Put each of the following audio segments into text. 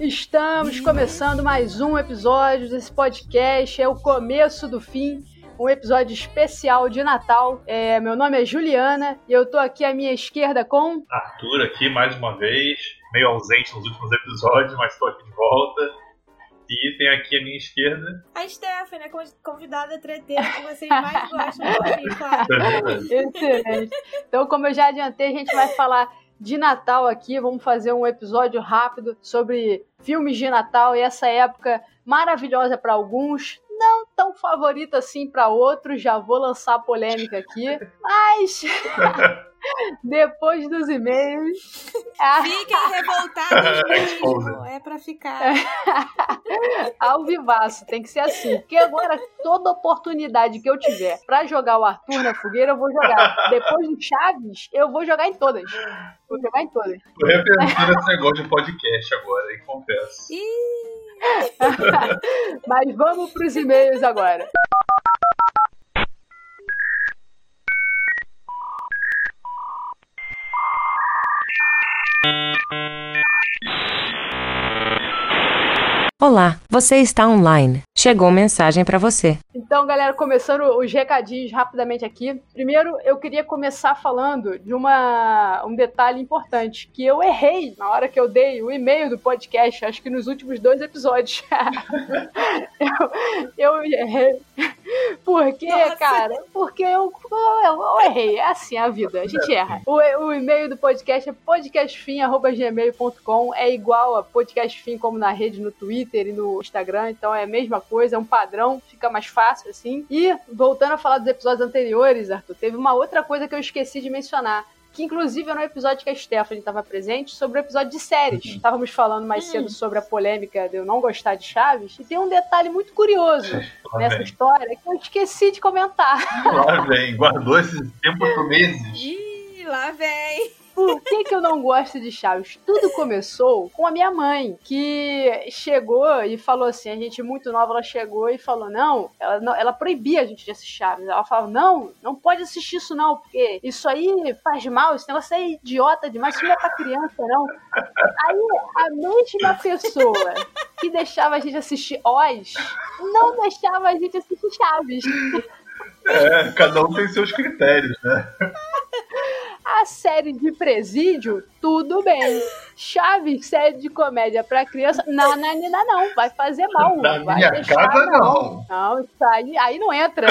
Estamos começando mais um episódio desse podcast. É o começo do fim. Um episódio especial de Natal. É, meu nome é Juliana e eu tô aqui à minha esquerda com. Arthur aqui mais uma vez, meio ausente nos últimos episódios, mas estou aqui de volta. E tem aqui à minha esquerda. A Stephanie, convidada treteira que vocês mais gostam ouvir, claro. Excelente. Então, como eu já adiantei, a gente vai falar de Natal aqui. Vamos fazer um episódio rápido sobre filmes de Natal e essa época maravilhosa para alguns, tão favorita assim para outros. Já vou lançar polêmica aqui, mas depois dos e-mails. Fiquem revoltados mesmo. É pra ficar. Ao vivaço, tem que ser assim. Porque agora, toda oportunidade que eu tiver pra jogar o Arthur na fogueira, eu vou jogar. Depois do Chaves, eu vou jogar em todas. Vou jogar em todas. Tô repensando esse negócio de podcast agora, hein? Confesso. Mas vamos pros e-mails agora. Olá, você está online. Chegou mensagem para você. Então, galera, começando os recadinhos rapidamente aqui. Primeiro, eu queria começar falando de uma, um detalhe importante, que eu errei na hora que eu dei o e-mail do podcast, acho que nos últimos dois episódios. eu, eu errei. Por quê, Nossa. cara? Porque eu, eu, eu, errei. É assim a vida, a gente erra. O, o e-mail do podcast é podcastfim.gmail.com, é igual a podcastfim como na rede no Twitter Twitter e no Instagram, então é a mesma coisa, é um padrão, fica mais fácil assim. E, voltando a falar dos episódios anteriores, Arthur, teve uma outra coisa que eu esqueci de mencionar que inclusive era um episódio que a Stephanie estava presente, sobre o episódio de séries. Uhum. Estávamos falando mais uhum. cedo sobre a polêmica de eu não gostar de Chaves, e tem um detalhe muito curioso lá nessa vem. história que eu esqueci de comentar. Lá vem, guardou esse tempo por meses. Ih, lá vem. Por que, que eu não gosto de Chaves? Tudo começou com a minha mãe, que chegou e falou assim: a gente muito nova, ela chegou e falou: não, ela, não, ela proibia a gente de assistir Chaves. Ela falava: não, não pode assistir isso não, porque isso aí faz mal, esse negócio é idiota demais, isso não é pra criança, não. Aí a mesma pessoa que deixava a gente assistir Oz não deixava a gente assistir Chaves. É, cada um tem seus critérios, né? A série de presídio, tudo bem. Chaves, série de comédia pra criança, não, não, não, não, vai fazer mal. Na vai minha casa, não. Não, isso aí, aí não entra.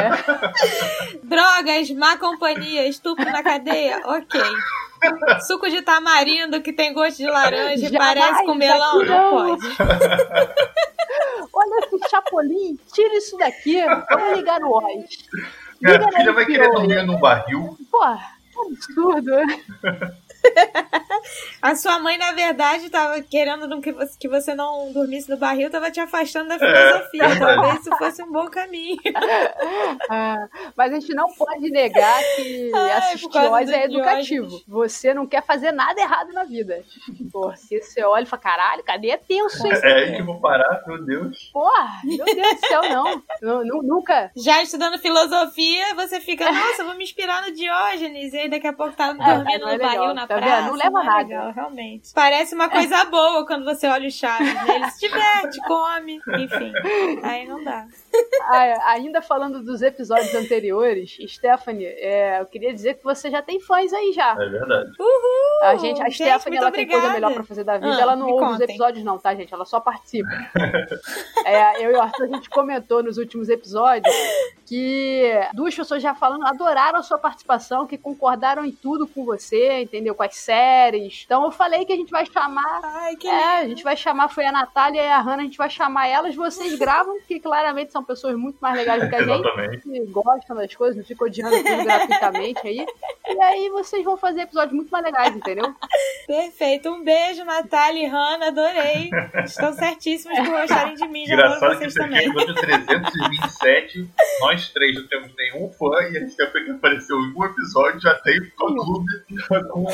Drogas, má companhia, estupro na cadeia, ok. Suco de tamarindo que tem gosto de laranja e parece com melão, não. não pode. Olha esse chapolim, tira isso daqui, vamos ligar no Oz. Minha filha vai querer dormir num barril. Porra absurdo. A sua mãe, na verdade, estava querendo que você, que você não dormisse no barril, estava te afastando da filosofia. É, Talvez isso fosse um bom caminho. Ah, mas a gente não pode negar que Ai, assistir Oz é educativo. Diógenes. Você não quer fazer nada errado na vida. Porra, se você olha e fala, caralho, cadê? É tenso isso. É aí que eu vou parar, meu Deus. Porra, meu Deus do céu, não. não. Nunca. Já estudando filosofia, você fica, nossa, vou me inspirar no Diógenes. E aí daqui a pouco tá dormindo é, no é barril na tá praça. Não leva nada. Legal, realmente. Parece uma coisa boa quando você olha o Chaves, né? Ele se diverte, come, enfim. Aí não dá. Ah, ainda falando dos episódios anteriores, Stephanie, é, eu queria dizer que você já tem fãs aí já. É verdade. Uhul! A, gente, a gente, Stephanie, ela obrigada. tem coisa melhor pra fazer da vida. Ah, ela não ouve contem. os episódios, não, tá, gente? Ela só participa. é, eu e o Arthur, a gente comentou nos últimos episódios que duas pessoas já falando adoraram a sua participação, que concordaram em tudo com você, entendeu? Com as séries. Então eu falei que a gente vai chamar. Ai, que é, a gente vai chamar, foi a Natália e a Hannah, a gente vai chamar elas, vocês gravam, que claramente são pessoas muito mais legais do que a gente, que gostam das coisas, não ficam odiando tudo gratuitamente aí. E aí vocês vão fazer episódios muito mais legais, entendeu? Perfeito. Um beijo, Natália e Hannah, adorei. Estão certíssimos por gostarem de mim, já adoro vocês que também. Aqui, 327, nós três não temos nenhum fã e a gente que apareceu em um episódio já tem fã-clube com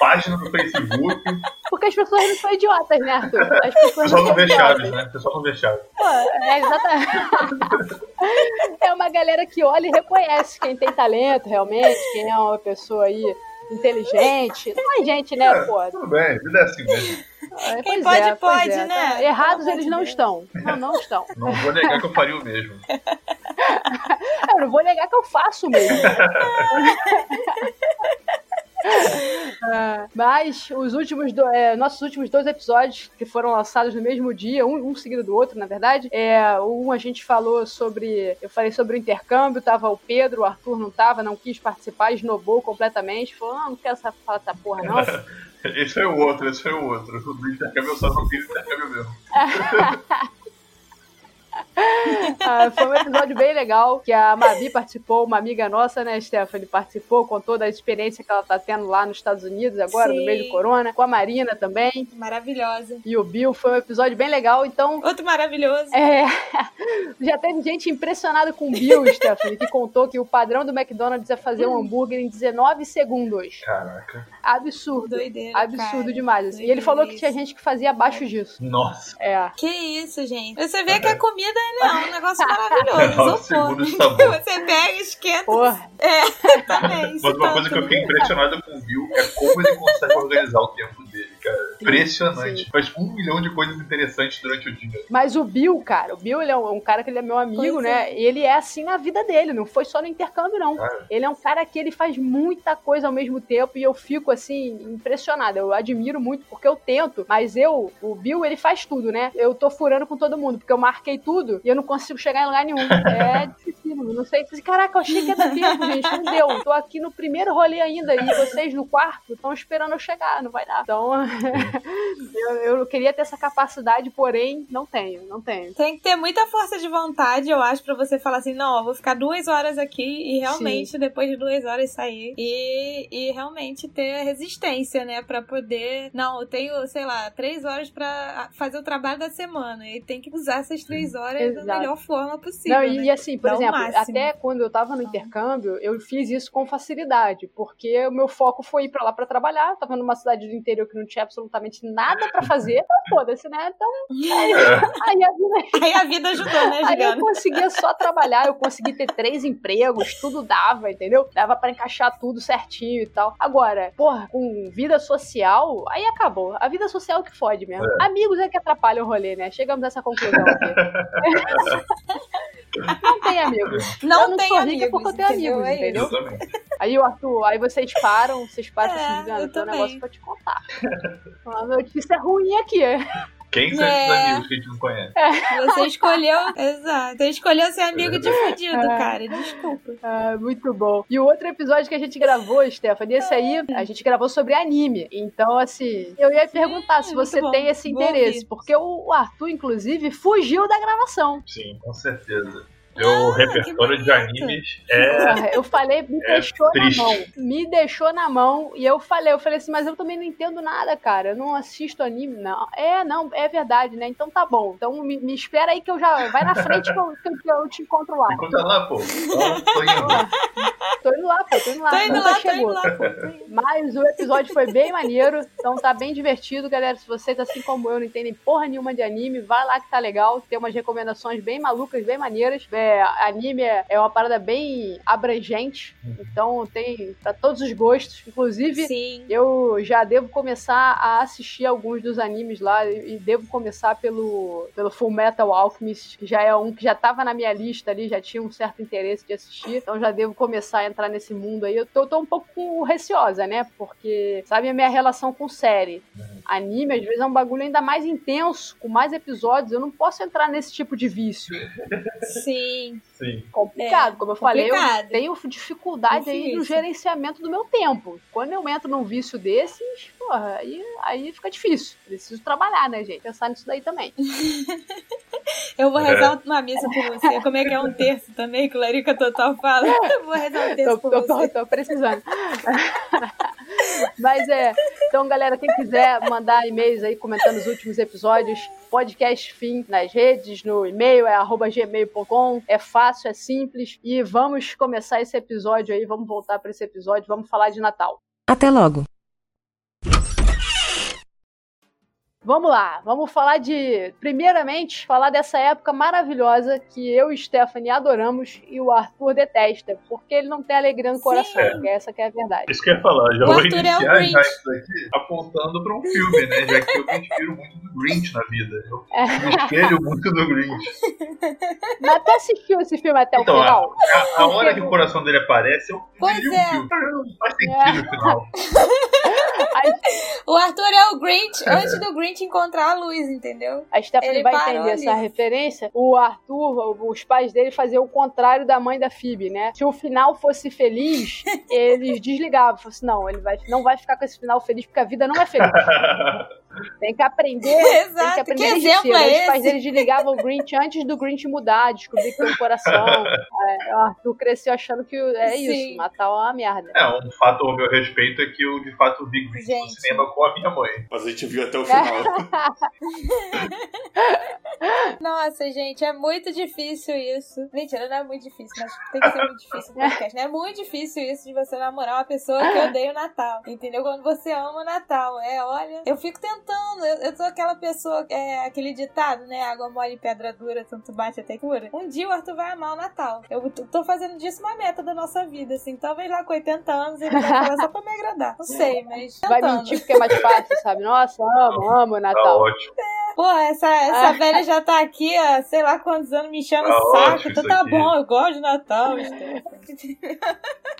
página no Facebook. Porque as pessoas não são idiotas, né, Arthur? As pessoas não, não vê Chaves, né? O pessoal não vê Chaves. É, exatamente. É uma galera que olha e reconhece quem tem talento realmente, quem é uma pessoa aí inteligente. Não é gente, né, é, pô? Tudo bem, vida é assim mesmo. É, Quem pode, é, pode, é. né? Errados Pelo eles não de estão. Não, não estão. Não vou negar que eu faria o mesmo. Eu não vou negar que eu faço mesmo. Ah, mas os últimos do- é, nossos últimos dois episódios que foram lançados no mesmo dia, um, um seguido do outro, na verdade, é, um a gente falou sobre, eu falei sobre o intercâmbio, tava o Pedro, o Arthur não tava, não quis participar, esnobou completamente, falou, ah, não quero essa, falar essa porra não. Esse foi o outro, esse foi o outro. O do intercâmbio eu só não fiz intercâmbio mesmo. Ah, foi um episódio bem legal, que a Mabi participou, uma amiga nossa, né, Stephanie, participou, contou da experiência que ela tá tendo lá nos Estados Unidos agora, no Sim. meio do corona, com a Marina também, Maravilhosa. e o Bill, foi um episódio bem legal, então... Outro maravilhoso. É, já teve gente impressionada com o Bill, Stephanie, que contou que o padrão do McDonald's é fazer um hambúrguer em 19 segundos. Caraca. Absurdo. Doideira. Absurdo cara. demais. assim. E ele falou que tinha gente que fazia abaixo disso. Nossa. É. Que isso, gente. Você vê que a comida né, é um negócio maravilhoso. Isopor. bom. Você pega, esquenta. Porra. É, também. Mas uma coisa que eu fiquei impressionado com o Bill é como ele consegue organizar o tempo dele, cara. Impressionante. sim. Faz um milhão de coisas interessantes durante o dia. Mas o Bill, cara, o Bill ele é um, um cara que ele é meu amigo, Pois né? E ele é assim na vida dele, não foi só no intercâmbio, não. Cara. Ele é um cara que ele faz muita coisa ao mesmo tempo e eu fico assim, impressionada. Eu admiro muito porque eu tento, mas eu, o Bill, ele faz tudo, né? Eu tô furando com todo mundo, porque eu marquei tudo e eu não consigo chegar em lugar nenhum. É difícil, não sei. Caraca, eu achei que ia dar tempo, gente. Não deu. Tô aqui no primeiro rolê ainda e vocês no quarto estão esperando eu chegar, não vai dar. Então, eu, eu queria ter essa capacidade, porém, não tenho, não tenho. Tem que ter muita força de vontade, eu acho, pra você falar assim, não, eu vou ficar duas horas aqui e realmente, depois de duas horas, sair. E, e realmente ter resistência, né? Pra poder. Não, eu tenho, sei lá, três horas pra fazer o trabalho da semana. E tem que usar essas três horas Exato. da melhor forma possível. Não, e, né? e assim, por Dá exemplo, até quando eu tava no intercâmbio, eu fiz isso com facilidade, porque o meu foco foi ir pra lá pra trabalhar. Eu tava numa cidade do interior que não tinha absolutamente nada pra fazer. Então, foda-se, né? Então, aí, aí a vida Aí a vida ajudou, né, Aí eu conseguia só trabalhar, eu consegui ter três empregos, tudo dava, entendeu? Dava pra encaixar tudo certinho e tal. Agora, porra, com vida social, aí acabou. A vida social é que fode mesmo. Amigos é que atrapalham o rolê, né? Chegamos a essa conclusão aqui. não tem amigos. Não, eu não tem sou rica amigos, porque eu tenho entendeu? amigos, É entendeu? Exatamente. Aí o Arthur, aí vocês param, vocês param É, assim, eu tenho um negócio pra te contar. Uma notícia ruim aqui. Quem são esses É. amigos que a gente não conhece? Você escolheu. Exato. Você escolheu ser amigo de fudido, É. cara. Desculpa. Ah, muito bom. E o outro episódio que a gente gravou, Stephanie, esse aí, a gente gravou sobre anime. Então, assim, eu ia perguntar se Hum, você bom. tem esse interesse, porque o Arthur, inclusive, fugiu da gravação. Sim, com certeza. Meu Ah, repertório de animes é. Porra, Eu falei, me É deixou triste. na mão. Me deixou na mão. E eu falei, eu falei assim, mas eu também não entendo nada, cara. Eu não assisto anime, não. É, não, é verdade, né? Então tá bom. Então me, me espera aí que eu já. Vai na frente que eu, que eu- te encontro lá. Encontra lá, pô. Tô indo. Tô indo lá, pô, tô indo lá. Tô indo nunca lá, tô chegou. indo lá, pô. Mas o episódio foi bem maneiro, então tá bem divertido, galera. Se vocês, assim como eu, não entendem porra nenhuma de anime, vai lá que tá legal. Tem umas recomendações bem malucas, bem maneiras. É, anime é, é uma parada bem abrangente, então tem pra todos os gostos. Inclusive, Sim. eu já devo começar a assistir alguns dos animes lá e e devo começar pelo, pelo Full Metal Alchemist, que já é um que já tava na minha lista ali, já tinha um certo interesse de assistir, então já devo começar a entrar nesse mundo aí. Eu tô, tô um pouco receosa, né? Porque, sabe, a minha relação com série. Anime, às vezes, é um bagulho ainda mais intenso, com mais episódios. Eu não posso entrar nesse tipo de vício. Sim. morning. Sim. Complicado, É, como eu falei, eu complicado. tenho dificuldade aí no gerenciamento do meu tempo. Quando eu entro num vício desses, porra, aí, aí fica difícil. Preciso trabalhar, né, gente? Pensar nisso daí também. Eu vou rezar uma missa por você. Como é que é um terço também que o Larica Total fala? Eu vou rezar um terço Tô, por tô, tô, você. tô precisando. Mas é. Então, galera, quem quiser mandar e-mails aí comentando os últimos episódios, podcast fim nas redes, no e-mail é arroba gmail.com. É fácil, é simples. E vamos começar esse episódio aí, vamos voltar para esse episódio, vamos falar de Natal. Até logo. Vamos lá. Vamos falar de. Primeiramente, falar dessa época maravilhosa que eu e Stephanie adoramos e o Arthur detesta. Porque ele não tem alegria no coração. Sim. que Essa que é a verdade. Isso que eu ia falar, já O vou Arthur é o iniciar já Grinch. isso daqui apontando pra um filme, né? Já que eu me inspiro muito do Grinch na vida. Eu me espelho muito do Grinch. Mas tu assistiu esse filme até Então, o final? A, a hora que o coração dele aparece, eu Pois é. o filme. Não faz sentido o final. O Arthur é o Grinch antes do Grinch encontrar a luz, entendeu? a Stephanie Ele vai entender ali. essa referência. O Arthur, os pais dele faziam o contrário da mãe da Phoebe, né? Se o final fosse feliz, eles desligavam. Falavam assim, não, ele vai, não vai ficar com esse final feliz porque a vida não é feliz. Tem que aprender. tem que Exato. aprender Que exemplo é Aí Os pais esse? dele desligavam o Grinch antes do Grinch mudar, descobrir que tem um coração. É, o Arthur cresceu achando que é Sim. isso, Natal é uma merda. É, um fato ao meu respeito é que eu, de fato, vi No Gente. cinema com a minha mãe. Mas a gente viu até o final. Nossa, gente, é muito difícil isso. Mentira, não é muito difícil, mas tem que ser muito difícil no podcast, né? É muito difícil isso de você namorar uma pessoa que odeia o Natal. Entendeu? Quando você ama o Natal. É, olha, eu fico tentando. Eu, eu sou aquela pessoa, é aquele ditado, né? Água mole e pedra dura, tanto bate até cura. Um dia o Arthur vai amar o Natal. Eu tô fazendo disso uma meta da nossa vida, assim. Talvez lá com 80 anos ele vai falar só pra me agradar. Não sei, mas. Vai mentir porque é mais fácil, sabe? Nossa, amo, amo o Tá Natal. ótimo. Pô, essa, essa velha já tá aqui há sei lá quantos anos me enchendo Tá o saco. ótimo Então tá aqui. bom, eu gosto de Natal, Stephanie.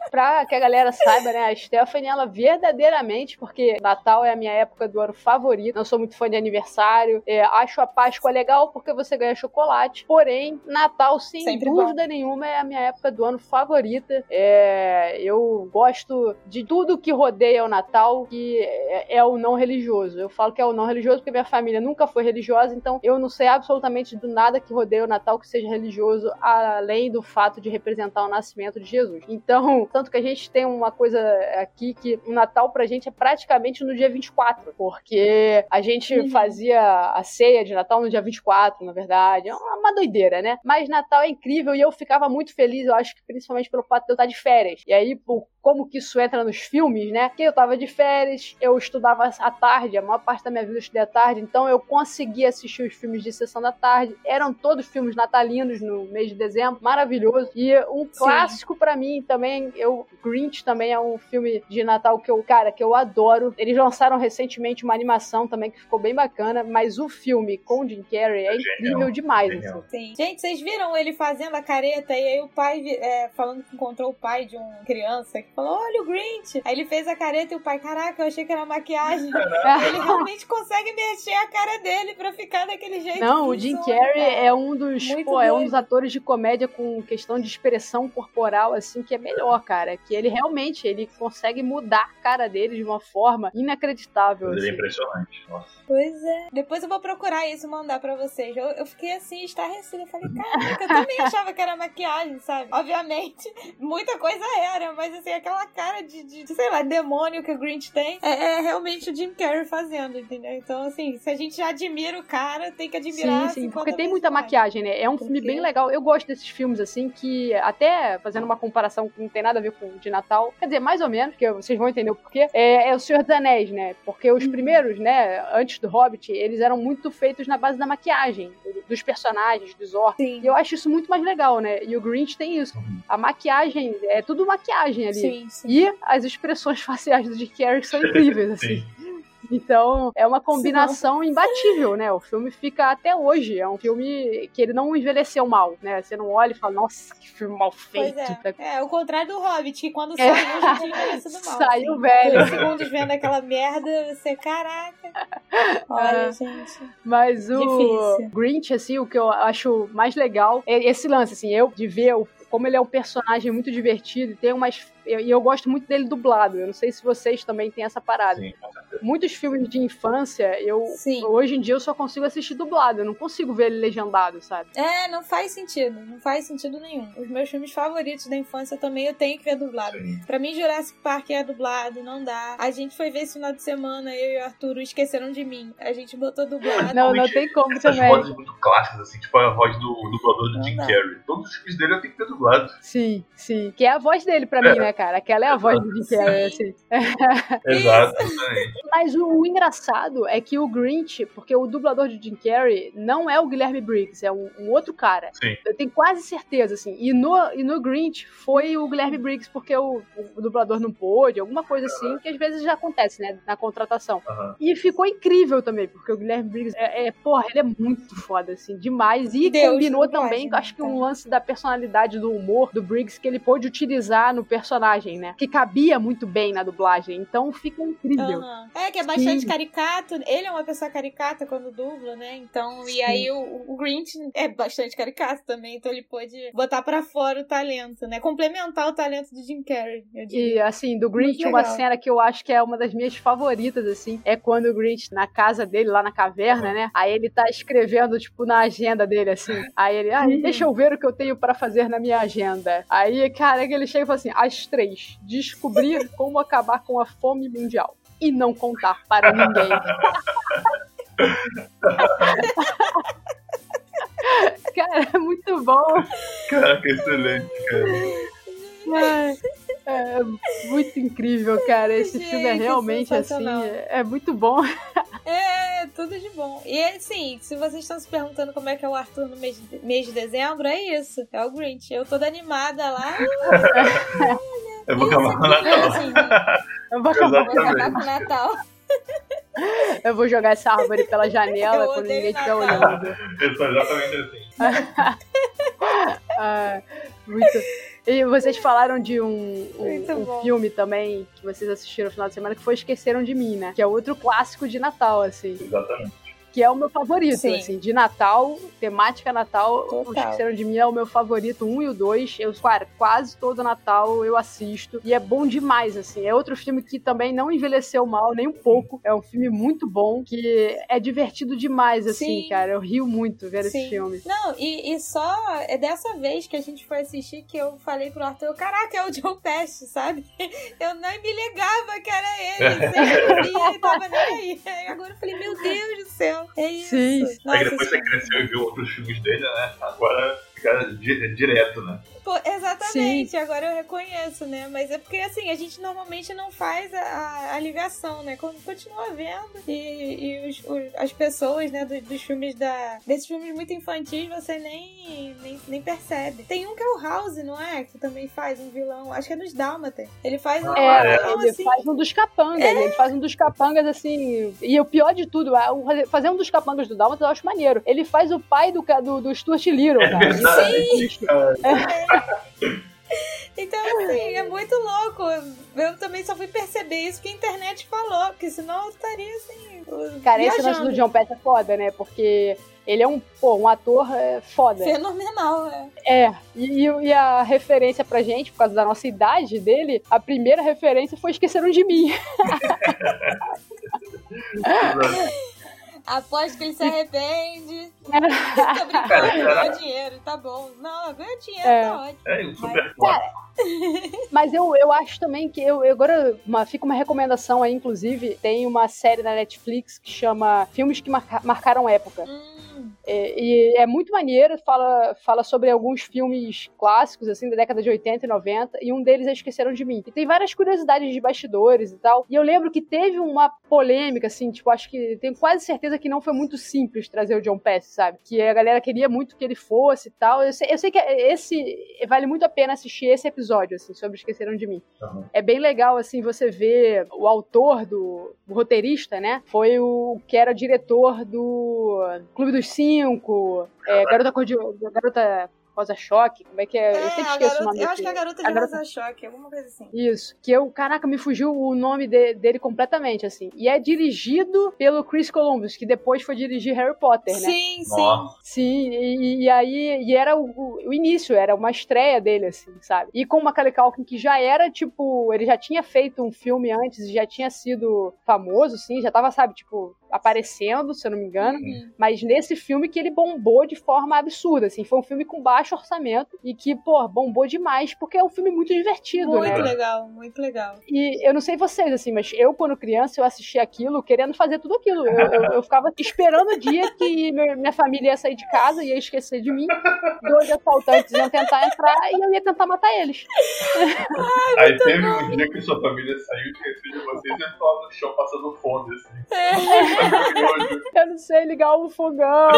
Pra que a galera saiba, né? A Stephanie, ela verdadeiramente, porque Natal é a minha época do ano favorita. Não sou muito fã de aniversário. É, acho a Páscoa legal porque você ganha chocolate. Porém, Natal, sem Sempre dúvida nenhuma, é a minha época do ano favorita. É, eu gosto de tudo que rodeia o Natal, que é, é o não religioso. Eu falo que é o não religioso porque minha família nunca foi religiosa, então eu não sei absolutamente do nada que rodeia o Natal que seja religioso, além do fato de representar o nascimento de Jesus. Então, tanto que a gente tem uma coisa aqui que o Natal pra gente é praticamente no dia 24, porque a gente Uhum. fazia a ceia de Natal no dia 24, na verdade. É uma, doideira, né? Mas Natal é incrível e eu ficava muito feliz, eu acho que principalmente pelo fato de eu estar de férias. E aí, por como que isso entra nos filmes, né? Que eu tava de férias, eu estudava à tarde, a maior parte da minha vida eu estudei à tarde, então eu conseguia assistir os filmes de sessão da tarde. Eram todos filmes natalinos no mês de dezembro, maravilhoso. E um clássico pra mim também, eu Grinch também é um filme de Natal que eu, cara, que eu adoro. Eles lançaram recentemente uma animação também que ficou bem bacana, mas o filme com Jim Carrey é Genial, incrível demais. genial. assim. Sim. Gente, vocês viram ele fazendo a careta e aí o pai é, falando que encontrou o pai de uma criança que falou: Olha o Grinch. Aí ele fez a careta e o pai, caraca, eu achei que era maquiagem. ele realmente consegue mexer a cara dele pra ficar daquele jeito. Não, o Jim Carrey é um dos, pô, é um dos atores de comédia com questão de expressão corporal assim que é melhor, cara, que ele realmente ele consegue mudar a cara dele de uma forma inacreditável. Ele é assim. impressionante. Nossa. Pois é. Depois eu vou procurar isso e mandar pra vocês. Eu, eu fiquei assim, estarrecida. Eu falei, caraca, eu também achava que era maquiagem, sabe? Obviamente, muita coisa era, mas assim, aquela cara de, de, de, sei lá, demônio que o Grinch tem é, é realmente o Jim Carrey fazendo, entendeu? Então, assim, se a gente já admira o cara, tem que admirar. Sim, sim, 50 porque tem muita mais. maquiagem, né? É um filme bem legal. Eu gosto desses filmes, assim, que até fazendo uma comparação que não tem nada a ver com o de Natal, quer dizer, mais ou menos, que vocês vão entender o porquê, é, é o Senhor dos Anéis, né? Porque os Uhum. primeiros, né, antes do Hobbit, eles eram muito feitos na base da maquiagem, do- dos personagens, dos orcs. Sim. E eu acho isso muito mais legal, né? E o Grinch tem isso. A maquiagem, é tudo maquiagem ali. Sim, sim. E as expressões faciais do Jim Carrey são incríveis, assim. Sim. Então, é uma combinação imbatível, né? O filme fica até hoje. É um filme que ele não envelheceu mal, né? Você não olha e fala, nossa, que filme mal feito. é. É, o contrário do Hobbit, que quando É. saiu já tinha envelhecido mal. Saiu assim. velho. Dois segundos vendo aquela merda, você, caraca. Olha, É. gente. Mas o Difícil. Grinch, assim, o que eu acho mais legal é esse lance, assim, eu de ver o- como ele é um personagem muito divertido e tem umas. E eu gosto muito dele dublado. Eu não sei se vocês também têm essa parada. Sim. Muitos filmes de infância, eu Sim. hoje em dia eu só consigo assistir dublado. Eu não consigo ver ele legendado, sabe? É, não faz sentido. Não faz sentido nenhum. Os meus filmes favoritos da infância também eu tenho que ver dublado. Sim. Pra mim, Jurassic Park é dublado, não dá. A gente foi ver esse final de semana, eu e o Arthur esqueceram de mim. A gente botou dublado. Não, não tem como Essas também. vozes muito clássicas, assim, tipo a voz do dublador do Não Jim. Carrey. Todos os filmes dele eu tenho que ter dublado. Sim, sim. Que é a voz dele pra mim, né, cara? Aquela é a voz do Jim Carrey, assim. Exato, exatamente. Mas o, o engraçado é que o Grinch, porque o dublador de Jim Carrey não é o Guilherme Briggs, é um, um outro cara. Sim. Eu tenho quase certeza, assim. E no, e no Grinch foi o Guilherme Briggs, porque o, o dublador não pôde, alguma coisa assim, que às vezes já acontece, né, na contratação. Aham. E ficou incrível também, porque o Guilherme Briggs é, é porra, ele é muito foda, assim, demais. E Deus combinou também, acho que um lance da personalidade, do humor do Briggs, que ele pôde utilizar no personagem, né? Que cabia muito bem na dublagem. Então fica incrível. Aham. É, que é bastante Sim. caricato. Ele é uma pessoa caricata quando dubla, né? Então, e Sim. aí o, o Grinch é bastante caricato também. Então ele pôde botar pra fora o talento, né? Complementar o talento do Jim Carrey, eu diria. E assim, do Grinch, uma cena que eu acho que é uma das minhas favoritas, assim, é quando o Grinch, na casa dele, lá na caverna, né? Aí ele tá escrevendo, tipo, na agenda dele, assim. Aí ele, ah, Uhum. deixa eu ver o que eu tenho pra fazer na minha agenda. Aí, cara, que ele chega e fala assim: às três, descobrir como acabar com a fome mundial. E não contar para ninguém. cara, é muito bom. Caraca, excelente, cara. É muito incrível, cara. Esse filme é Gente, realmente assim, é, é muito bom. É, tudo de bom. E assim, se vocês estão se perguntando como é que é o Arthur no mês de, mês de dezembro, é isso. É o Grinch. Eu toda animada lá. Eu vou acabar com o Natal. assim, Eu vou, acabar- com o Natal. eu vou jogar essa árvore pela janela Eu quando ninguém estiver olhando. Eu sou exatamente assim. Ah, muito. E vocês falaram de um, um- um filme também que vocês assistiram no final de semana que foi Esqueceram de Mim, né? Que é outro clássico de Natal, assim. Exatamente. Que é o meu favorito, Sim. assim. De Natal, temática Natal, o Total. Esqueceram de Mim é o meu favorito, um e o dois. Eu, cara, quase todo Natal eu assisto. E é bom demais, assim. É outro filme que também não envelheceu mal, nem um pouco. É um filme muito bom, que é divertido demais, assim, Sim. cara. Eu rio muito vendo Sim. esse filme. Não, e, e só é dessa vez que a gente foi assistir que eu falei pro Arthur, caraca, é o Joe Pesci, sabe? Eu nem me ligava que era ele, sempre via e tava nem aí. Aí Agora eu falei, meu Deus do céu, é isso. Sim. Nossa, Aí depois você cresceu e viu outros filmes dele, né? Agora fica di- direto, né? Pô, exatamente, agora eu reconheço, né? Mas é porque assim, a gente normalmente não faz a, a- ligação, né? Quando continua vendo e, e os- os- as pessoas, né, do- dos filmes da. desses filmes muito infantis, você nem, nem, nem percebe. Tem um que é o House, não é? Que também faz um vilão, acho que é nos Dálmatas. Ele faz um É, vilão ele assim. faz um dos capangas, ele faz um dos capangas assim. E o pior de tudo, é fazer um dos capangas do Dalmas eu acho maneiro. Ele faz o pai do, do, do Stuart Little, É cara. verdade. Então, assim, é muito louco. Eu também só fui perceber isso que a internet falou, porque senão eu estaria assim. Cara, esse lance do John Petty é foda, né? Porque ele é um, pô, um ator é, foda. Fenomenal, né? É, e, e a referência pra gente, por causa da nossa idade dele, a primeira referência foi Esqueceram de Mim. Aposto que ele se arrepende. Tô brincando, ganhou dinheiro, tá bom. Não, ganhou dinheiro, É. tá ótimo. É um super Mas eu, eu acho também que eu, eu agora uma, fica uma recomendação aí, inclusive, tem uma série na Netflix que chama Filmes que Marca- Marcaram Época. Hum, É, e é muito maneiro, fala, fala sobre alguns filmes clássicos, assim, da década de 80 e 90, e um deles é Esqueceram de Mim. E tem várias curiosidades de bastidores e tal. E eu lembro que teve uma polêmica, assim, tipo, acho que tenho quase certeza que não foi muito simples trazer o John Pesci, sabe? Que a galera queria muito que ele fosse e tal. Eu sei, eu sei que esse vale muito a pena assistir esse episódio, assim, sobre Esqueceram de Mim. Uhum. É bem legal, assim, você ver o autor do o roteirista, né? Foi o que era diretor do Clube dos Cinco, é, Garota Cor de... Garota Rosa Choque, como é que é? É, eu sempre esqueço garota, o nome eu acho que é a garota de garota- Rosa Choque, alguma coisa assim. Isso, que eu, caraca, me fugiu o nome de- dele completamente, assim. E é dirigido pelo Chris Columbus, que depois foi dirigir Harry Potter, né? Sim, sim. Nossa. Sim, e, e aí e era o, o- início, era uma estreia dele, assim, sabe? E com o Macaulay Culkin, que já era, tipo, ele já tinha feito um filme antes e já tinha sido famoso, assim, já tava, sabe, tipo, aparecendo, se eu não me engano. Uhum. Mas nesse filme que ele bombou de forma absurda, assim. Foi um filme com baixo orçamento e que, pô, bombou demais, porque é um filme muito divertido, Muito né? legal, muito legal. E eu não sei vocês, assim, mas eu, quando criança, eu assisti aquilo querendo fazer tudo aquilo. Eu, eu, eu ficava esperando o dia que minha família ia sair de casa, ia esquecer de mim, dois assaltantes iam tentar entrar e eu ia tentar matar eles. Aí teve um dia que sua família saiu, esqueceu de vocês e lá no chão passando fome, assim. Maravilhoso. Eu não sei ligar o fogão.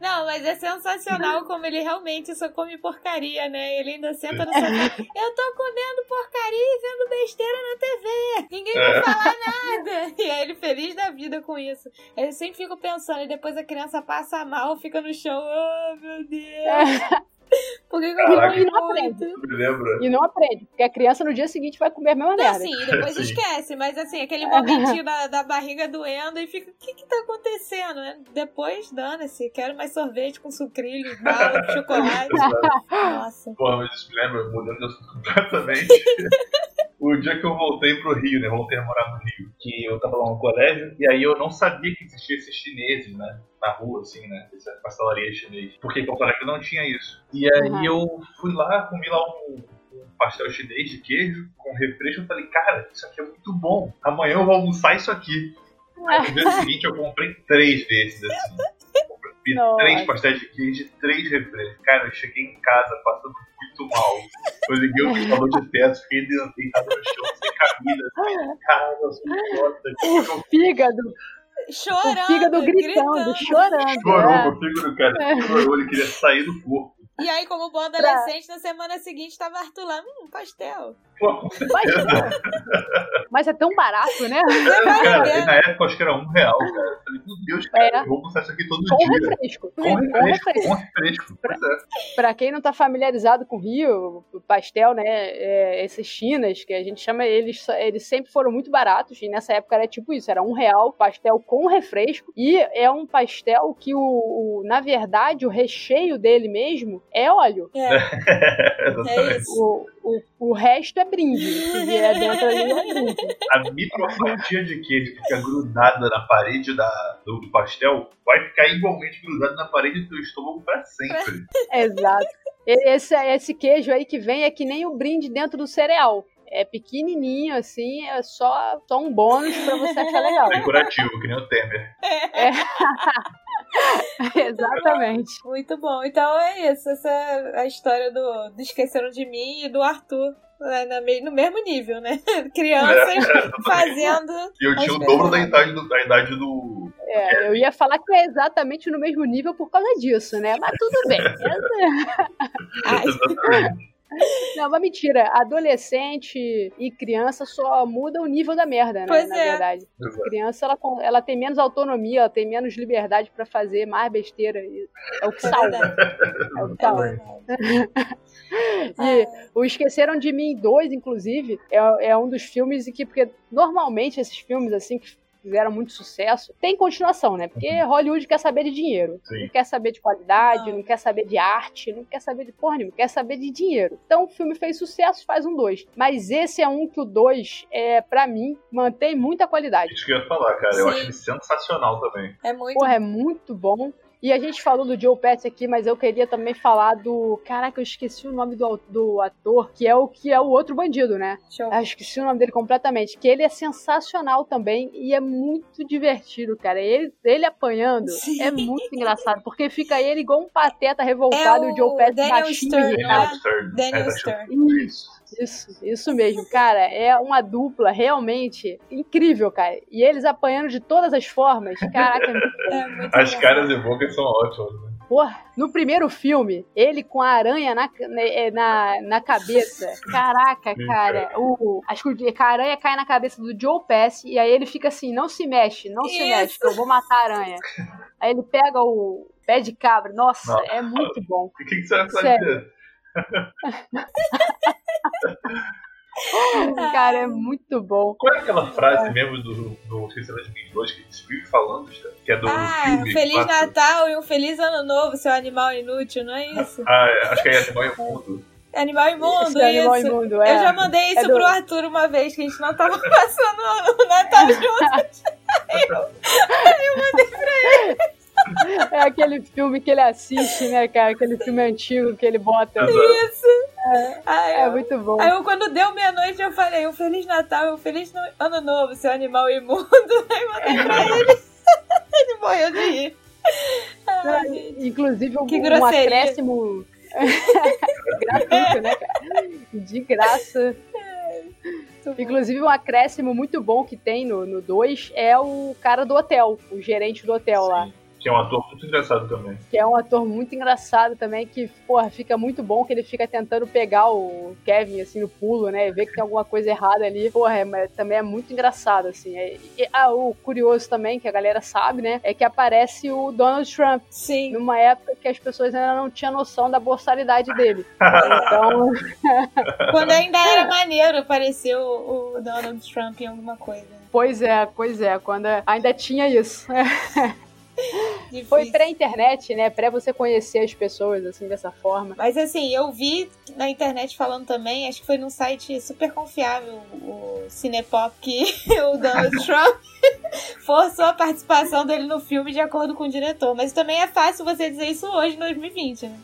Não, mas é sensacional como ele realmente só come porcaria, né? Ele ainda senta no sofá. Eu tô comendo porcaria e vendo besteira na TV. Ninguém vai falar nada. E aí ele feliz da vida com isso. Eu sempre fico pensando, e depois a criança passa mal, fica no chão. Oh, meu Deus. Por que, que eu Caraca. E não aprende. lembra? E não aprende, porque a criança no dia seguinte vai comer a mesma Não, merda. sim, depois Sim. esquece, mas assim, aquele momentinho da, da barriga doendo e fica, o que que tá acontecendo, né? Depois, dana-se, quero mais sorvete com sucrilho, bala, chocolate. Nossa. Porra, mas isso me lembra, mudando de assunto completamente. O dia que eu voltei pro Rio, né? Voltei a morar no Rio. Que eu tava lá no colégio, e aí eu não sabia que existia esses chineses, né? Na rua, assim, né? Essa pastelaria chinês. Porque em Porto Alegre não tinha isso. E aí Uhum. eu fui lá, comi lá um, pastel chinês de queijo com refresco. Eu falei, cara, isso aqui é muito bom. Amanhã eu vou almoçar isso aqui. Aí, no dia seguinte eu comprei três desses, assim. Fiz Nossa. três pastéis de queijo e três refrescos. Cara, eu cheguei em casa passando muito mal. Eu liguei o ventilador de teto, fiquei deitado no chão, sem camisa. Assim, cara, sou idiota. O fígado, Chorando, o fígado gritando, chorando. Chorou, é. meu fígado, cara. Chorou, ele queria sair do corpo. E aí, como bom adolescente, na semana seguinte tava Arthur lá, hum, pastel. Mas, mas é tão barato, né? cara, é. e na época eu acho que era um real, cara. Eu falei, meu Deus, cara, É. eu vou almoçar isso aqui todo Com dia. refresco. Com Com refresco, refresco. com refresco. É. Pra quem não tá familiarizado com o Rio, o pastel, né, é, esses chinas, que a gente chama, eles, eles sempre foram muito baratos, e nessa época era tipo isso, era um real, pastel com refresco, e é um pastel que, o, o- na verdade, o recheio dele mesmo é óleo. É, é Exatamente. isso. O, o, o resto é brinde, se vier dentro ali é brinde. A microfatia de queijo que fica grudada na parede da, do, do pastel vai ficar igualmente grudada na parede do teu estômago pra sempre. Exato. E- Esse, esse queijo aí que vem é que nem o brinde dentro do cereal. É pequenininho, assim, é só, só um bônus pra você achar legal. É curativo, que nem o Temer. Exatamente. Muito bom. Então é isso. Essa é a história do, do Esqueceram de Mim e do Arthur. né, no mesmo nível, né? Crianças fazendo. E eu tinha o dobro é da idade do, da idade do. É, eu ia falar que é exatamente no mesmo nível por causa disso, né? Mas tudo bem. Ai, Exatamente. Não, mas mentira. Adolescente e criança só muda o nível da merda, né? Pois na é. verdade. Exato. Criança, ela, ela tem menos autonomia, ela tem menos liberdade pra fazer mais besteira. e É o que é salva. verdade. É o que É salva. E o Esqueceram de Mim 2, inclusive, é, é um dos filmes em que, porque normalmente esses filmes, assim, que fizeram muito sucesso, tem continuação, né? Porque Hollywood quer saber de dinheiro. Sim. Não quer saber de qualidade, Não. não. quer saber de arte, não quer saber de porra nenhuma, quer saber de dinheiro. Então o filme fez sucesso, faz um 2. Mas esse é um que o 2, é, para mim, mantém muita qualidade. Isso que eu ia falar, cara. Eu Sim. acho ele sensacional também. É muito. Porra, é muito bom. E a gente falou do Joe Pesci aqui, mas eu queria também falar do. Caraca, eu esqueci o nome do, do ator, que é o que é o outro bandido, né? Show. Ah, esqueci o nome dele completamente. Que ele é sensacional também e é muito divertido, cara. Ele, ele apanhando Sim. é muito engraçado, porque fica ele igual um pateta revoltado É e o Joe o Pesci Daniel baixinho Stern, e não irritado. é? Stern. Daniel É, Stern. Isso. Isso, isso mesmo, cara. É uma dupla realmente incrível, cara. E eles apanhando de todas as formas. Caraca, é muito É muito As caras e bocas são ótimas, né? Porra, no primeiro filme, ele com a aranha na, na, na, na cabeça. Caraca, cara. O, acho que a aranha cai na cabeça do Joe Pesci e aí ele fica assim: não se mexe, não se Isso. mexe, que eu vou matar a aranha. Aí ele pega o pé de cabra. Nossa, Nossa. é muito bom. O que, que você vai fazer? Sério. Cara, é muito bom. Qual é aquela frase mesmo do, do de Mim 2 que eles vivem falando, que é do Ah, filme? um Feliz? Natal e um Feliz Ano Novo, seu animal inútil, não é isso? Ah, é, acho que é Animal e Mundo. Animal imundo, animal isso. imundo, é. Eu já mandei isso É do- pro Arthur uma vez, que a gente não tava passando o Natal juntos. aquele filme que ele assiste, né, cara? Aquele filme antigo que ele bota. Isso! Aí É eu- muito bom. Aí eu, quando deu meia-noite, eu falei, um Feliz Natal, um Feliz no- Ano Novo, seu animal imundo. Aí mandei pra ele. ele morreu de rir. Ai. Inclusive, um, Que um acréscimo. Gratuito, né, cara? De graça. Inclusive, um acréscimo muito bom que tem no 2 é o cara do hotel, o gerente do hotel lá. Que é um ator muito engraçado também. Que é um ator muito engraçado também, que, porra, fica muito bom que ele fica tentando pegar o Kevin, assim, no pulo, né? E ver que tem alguma coisa errada ali. Porra, é, mas também é muito engraçado, assim. É- e, ah, o curioso também, que a galera sabe, né? É que aparece o Donald Trump. Sim. Numa época que as pessoas ainda não tinham noção da borsalidade dele. Então, Quando ainda era maneiro aparecer o, o Donald Trump em alguma coisa. pois é, pois é, quando ainda tinha isso. Difícil. Foi pré-internet, né? Pré você conhecer as pessoas, assim, dessa forma. Mas assim, eu vi na internet falando também, acho que foi num site super confiável, o Cinepop, que o Donald Trump forçou a participação dele no filme de acordo com o diretor. Mas também é fácil você dizer isso hoje, em 2020, né?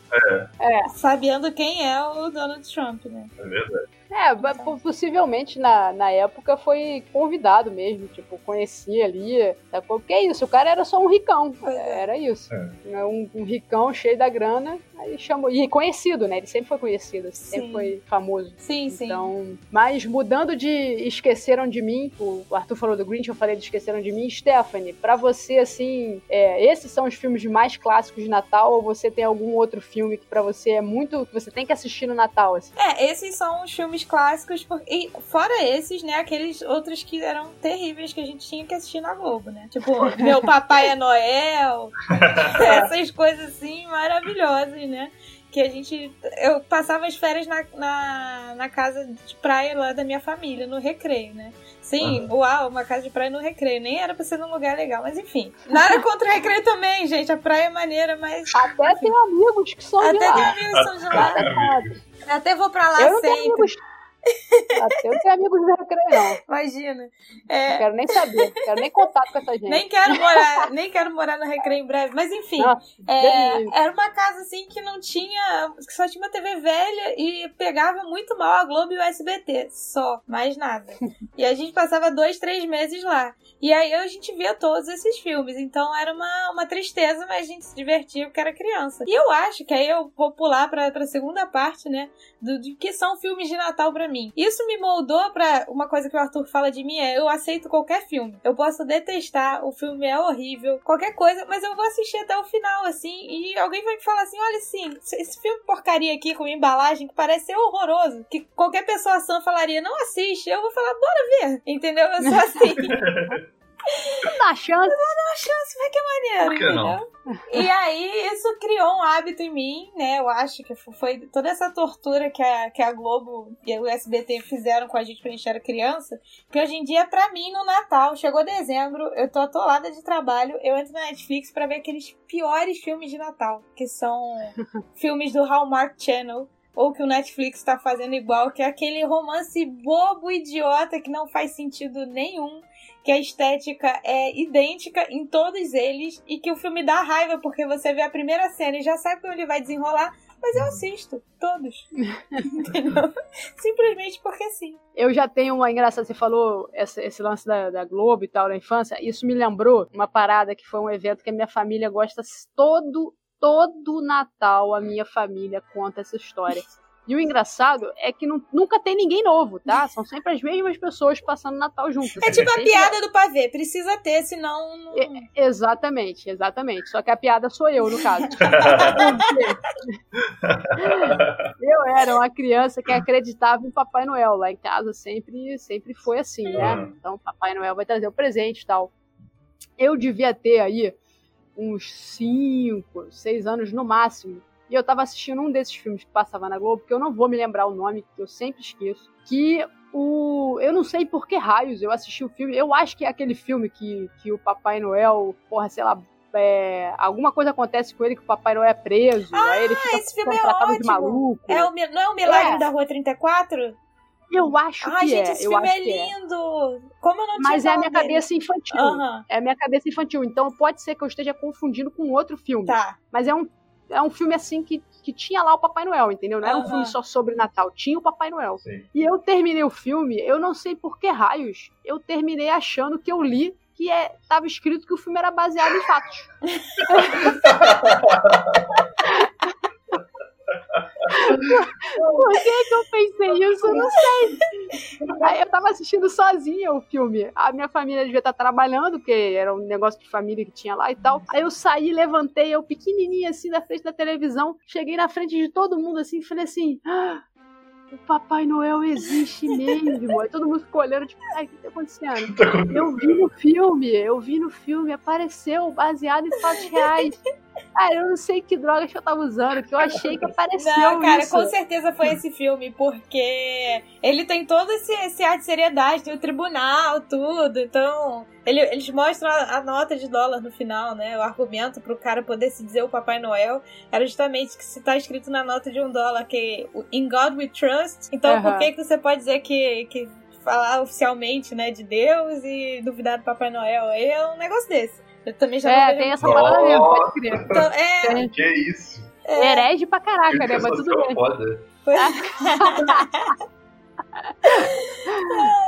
É. Sabendo quem é o Donald Trump, né? É verdade. É, possivelmente na, na época foi convidado mesmo, tipo, conhecia ali, sacou? Porque é isso, o cara era só um ricão, é. era isso. É. Um, um ricão cheio da grana, aí chamou, e conhecido, né? Ele sempre foi conhecido, sempre Sim. foi famoso. Sim, sim. Então, mas mudando de Esqueceram de Mim, o Arthur falou do Grinch, eu falei de Esqueceram de Mim. Stephanie, pra você, assim, é, esses são os filmes mais clássicos de Natal ou você tem algum outro filme que pra você é muito. que você tem que assistir no Natal, assim? É, esses são os filmes clássicos, por- e fora esses, né, aqueles outros que eram terríveis que a gente tinha que assistir na Globo, né? Tipo, Meu Papai é Noel, essas coisas assim maravilhosas, né? Que a gente. Eu passava as férias na, na, na casa de praia lá da minha família, no recreio, né? Sim, uau, uma casa de praia no recreio. Nem era pra ser num lugar legal, mas enfim. Nada contra o recreio também, gente. A praia é maneira, mas. Até tem amigos que são de Até lá. tem amigos que são de lá. Até vou pra lá Eu não tenho sempre. amigos. Até eu não tenho amigos do recreio, não. Imagina. Não É, quero nem saber. Não quero nem contato com essa gente. nem quero morar, nem quero morar no recreio em breve, mas enfim. Nossa, é, era uma casa assim que não tinha. que só tinha uma TV velha e pegava muito mal a Globo e o SBT. Só, mais nada. E a gente passava dois, três meses lá. E aí a gente via todos esses filmes. Então era uma, uma tristeza, mas a gente se divertia porque era criança. E eu acho que aí eu vou pular pra, pra segunda parte, né? Do, de que são filmes de Natal pra mim. Isso me moldou pra uma coisa que o Arthur fala de mim é eu aceito qualquer filme. Eu posso detestar, o filme é horrível, qualquer coisa, mas eu vou assistir até o final, assim, e alguém vai me falar assim: olha assim, esse filme porcaria aqui com embalagem que parece ser horroroso, que qualquer pessoa sã falaria, não assiste, eu vou falar, bora ver, entendeu? Eu sou assim. dá chance. uma chance, vai que é maneiro, Por que entendeu? não? E aí, isso criou um hábito em mim, né? Eu acho que foi toda essa tortura que a, que a Globo e o SBT fizeram com a gente quando a gente era criança, que hoje em dia, pra mim, no Natal, chegou dezembro, eu tô atolada de trabalho, eu entro na Netflix pra ver aqueles piores filmes de Natal, que são filmes do Hallmark Channel. Ou que o Netflix tá fazendo igual, que é aquele romance bobo, idiota, que não faz sentido nenhum que a estética é idêntica em todos eles e que o filme dá raiva porque você vê a primeira cena e já sabe como ele vai desenrolar, mas eu assisto todos. Entendeu? Simplesmente porque sim. Eu já tenho uma engraçada, você falou esse, esse lance da, da Globo e tal, da infância. Isso me lembrou uma parada que foi um evento que a minha família gosta todo, todo Natal. A minha família conta essa história. E o engraçado é que nu- nunca tem ninguém novo, tá? São sempre as mesmas pessoas passando Natal juntas. É tipo a piada do pavê, precisa ter, senão. não- Exatamente, exatamente. Só que a piada sou eu, no caso. eu era uma criança que acreditava em Papai Noel. Lá em casa sempre, sempre foi assim, né? Uhum. Então Papai Noel vai trazer o presente e tal. Eu devia ter aí uns 5, 6 anos no máximo. E eu tava assistindo um desses filmes que passava na Globo, que eu não vou me lembrar o nome, que eu sempre esqueço. Que o. Eu não sei por que raios eu assisti o filme. Eu acho que é aquele filme que, que o Papai Noel, porra, sei lá. é, alguma coisa acontece com ele que o Papai Noel é preso, aí ele fica esse filme é tratado de ótimo. maluco. É o, não é o Milagre É. da Rua 34? Eu acho Ai, que gente, é. esse eu filme acho é é. lindo! Como eu não Mas é a minha dele? cabeça infantil. Aham. É a minha cabeça infantil. Então pode ser que eu esteja confundindo com outro filme. Tá. Mas é um, é um filme assim que, que tinha lá o Papai Noel, entendeu? Não era um Aham. filme só sobre Natal, tinha o Papai Noel. Sim. E eu terminei o filme, eu não sei por que raios, eu terminei achando que eu li que é, tava escrito que o filme era baseado em fatos. Por que, que eu pensei isso? Eu não sei. Aí eu tava assistindo sozinha o filme. A minha família devia estar trabalhando, porque era um negócio de família que tinha lá e tal. Aí eu saí, levantei, eu pequenininha assim na frente da televisão. Cheguei na frente de todo mundo assim e falei assim. "Ah, o Papai Noel existe mesmo. Aí todo mundo ficou olhando, tipo, ai, o que tá acontecendo? Tá acontecendo. Eu vi no filme, eu vi no filme, apareceu baseado em fatos reais. Cara, eu não sei que drogas que eu tava usando, que eu achei que apareceu Não, cara, isso. com certeza foi esse filme, porque ele tem todo esse, esse ar de seriedade, tem o tribunal, tudo. Então, ele- eles mostram a, a nota de dólar no final, né? O argumento pro cara poder se dizer o Papai Noel era justamente que se tá escrito na nota de um dólar que In God We Trust, então por Aham. que, que você pode dizer que. que falar oficialmente, né, de Deus e duvidar do Papai Noel. É um negócio desse. Eu também já É, tem essa parada mesmo, pode crer. Então, é, Tem. Que isso? é, Herege pra caraca, né? Mas tudo social bem. foda.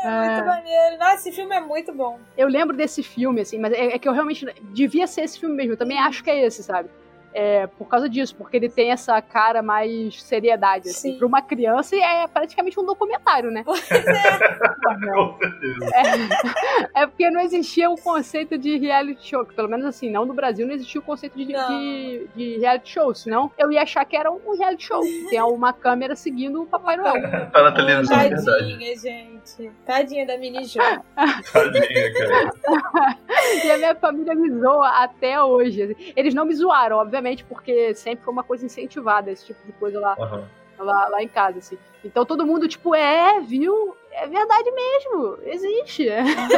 muito maneiro. Nossa, esse filme é muito bom. Eu lembro desse filme, assim, mas é, é que eu realmente. Devia ser esse filme mesmo. Eu também acho que é esse, sabe? É, por causa disso, porque ele tem essa cara mais seriedade, assim. Sim. Pra uma criança é praticamente um documentário, né? Pois é. Com certeza. É porque não existia o conceito de reality show, que pelo menos assim, não no Brasil não existia o conceito de, de, de reality show, senão eu ia achar que era um reality show. Tem uma câmera seguindo o Papai Noel. Tá na televisão, é verdade. tadinha, gente. Tadinha da mini Jo. Tadinha, cara. E a minha família me zoa até hoje. Eles não me zoaram, obviamente, porque sempre foi uma coisa incentivada, esse tipo de coisa lá, Aham. lá, lá em casa, assim. Então todo mundo, tipo, é, viu? É verdade mesmo, existe.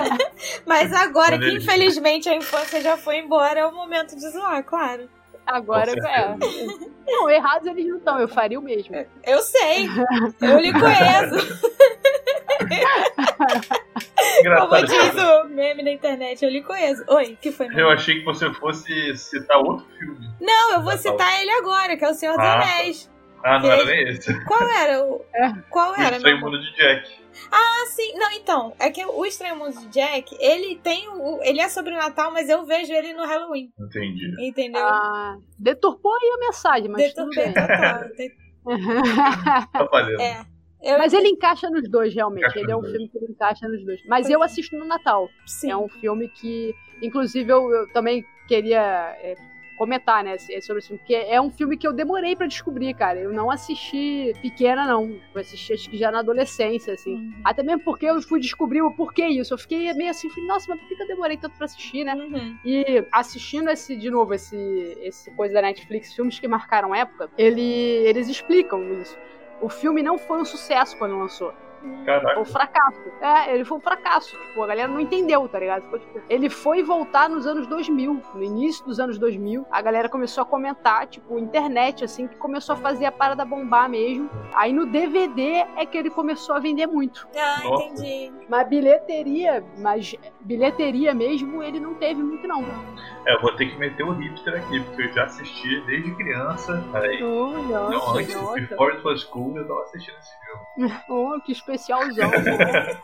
Mas agora que infelizmente a infância já foi embora, é o momento de zoar, claro. Agora, é. Não, errados eles não estão, eu faria o mesmo. Eu sei. Eu lhe conheço. Como Engraçado. diz o meme na internet, eu lhe conheço. Oi, que foi? Eu meu? achei que você fosse citar outro filme. Não, eu vou citar ele agora, que é o Senhor dos Ah, Anéis. Ah, não era nem esse. Qual era o. Qual O era, meu Estranho? Mundo de Jack. Ah, sim. Não, então, é que o Estranho Mundo de Jack, ele tem o. Ele é sobre o Natal, mas eu vejo ele no Halloween. Entendi. Entendeu? Ah, deturpou aí a mensagem, mas tudo Deturpei bem. total. De- Tá valendo. É. Eu, Mas ele encaixa nos dois, realmente. Encaixa ele é um filme que ele encaixa nos dois. Mas eu assisto no Natal. sim. É um filme que, inclusive, eu, eu também queria é, comentar, né, é sobre esse filme, porque é um filme que eu demorei pra descobrir, cara. Eu não assisti pequena, não. Eu assisti, acho que já na adolescência, assim. Uhum. Até mesmo porque eu fui descobrir o porquê isso. Eu fiquei meio assim, falei, nossa, mas por que que eu demorei tanto pra assistir, né? Uhum. E assistindo esse, de novo, esse, esse coisa da Netflix, filmes que marcaram época, ele, eles explicam isso. O filme não foi um sucesso quando lançou. Caraca. Foi um fracasso. É, ele foi um fracasso. Tipo, a galera não entendeu, tá ligado? Ficou, tipo, ele foi voltar nos anos 2000. No início dos anos 2000, a galera começou a comentar, tipo, internet, assim, que começou a fazer a parada bombar mesmo. Aí no DVD é que ele começou a vender muito. Ah, entendi. Mas bilheteria, mas bilheteria mesmo, ele não teve muito, não. É, eu vou ter que meter o hipster aqui, porque eu já assisti desde criança. Aí, Oh, não, nossa, antes, nossa. before it was cool, eu tava assistindo esse filme. Oh, que especialzão.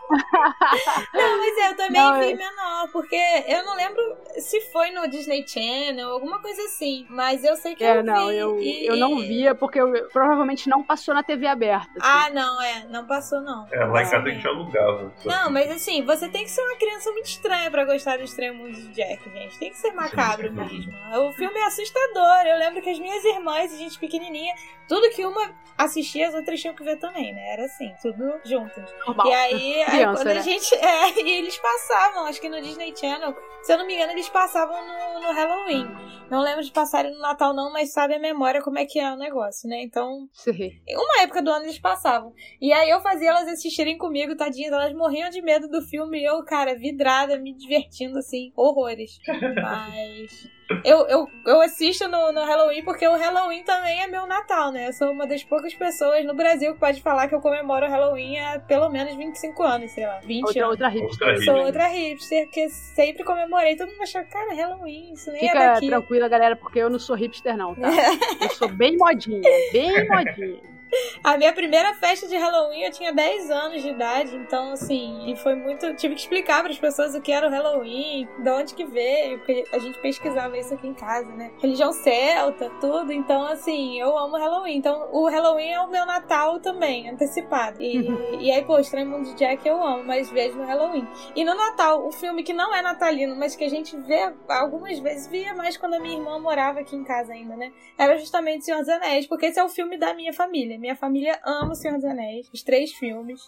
Não, mas eu também Não, vi é- menor, porque eu não lembro se foi no Disney Channel, alguma coisa assim. Mas eu sei que é, eu não, vi. eu, e- eu não via porque eu, provavelmente não passou na TV aberta. assim. Ah, não, é. Não passou, não. É, lá em casa a gente alugava. Não, mas assim, você tem que ser uma criança muito estranha pra gostar do Estranho Mundo de Jack, gente. Tem que ser macabro mesmo. O filme é assustador. Eu lembro que as minhas irmãs, a gente pequenininha, tudo que uma assistia, as outras tinham que ver também, né? Era assim, tudo juntas. Normal. E aí, aí Criança, quando a né? gente. É, e eles passavam, acho que no Disney Channel, se eu não me engano, eles passavam no, no Halloween. Não lembro de passarem no Natal, não, mas sabe a memória como é que é o negócio, né? Então, Sim. uma época do ano eles passavam. E aí eu fazia elas assistirem comigo, tadinhas. Elas morriam de medo do filme e eu, cara, vidrada, me divertindo, assim, horrores. Mas. Eu, eu, eu assisto no, no Halloween porque o Halloween também é meu Natal, né? Eu sou uma das poucas pessoas no Brasil que pode falar que eu comemoro o Halloween há pelo menos 25 anos, sei lá. 20 Outra, anos. outra hipster. Outra Sou outra hipster que sempre comemorei. Todo mundo achou, cara, Halloween, isso nem é Fica daqui. tranquila, galera, porque eu não sou hipster, não, tá? Eu sou bem modinha, bem modinha. A minha primeira festa de Halloween eu tinha 10 anos de idade, então assim, e foi muito. Tive que explicar para as pessoas o que era o Halloween, de onde que veio, porque a gente pesquisava isso aqui em casa, né? Religião celta, tudo. Então, assim, eu amo Halloween. Então, o Halloween é o meu Natal também, antecipado. E, e aí, pô, Estranho Mundo de Jack eu amo, mas vejo no Halloween. E no Natal, o filme que não é natalino, mas que a gente vê algumas vezes, via mais quando a minha irmã morava aqui em casa ainda, né? Era justamente Senhor dos Anéis, porque esse é o filme da minha família. Minha família ama o Senhor dos Anéis, os três filmes.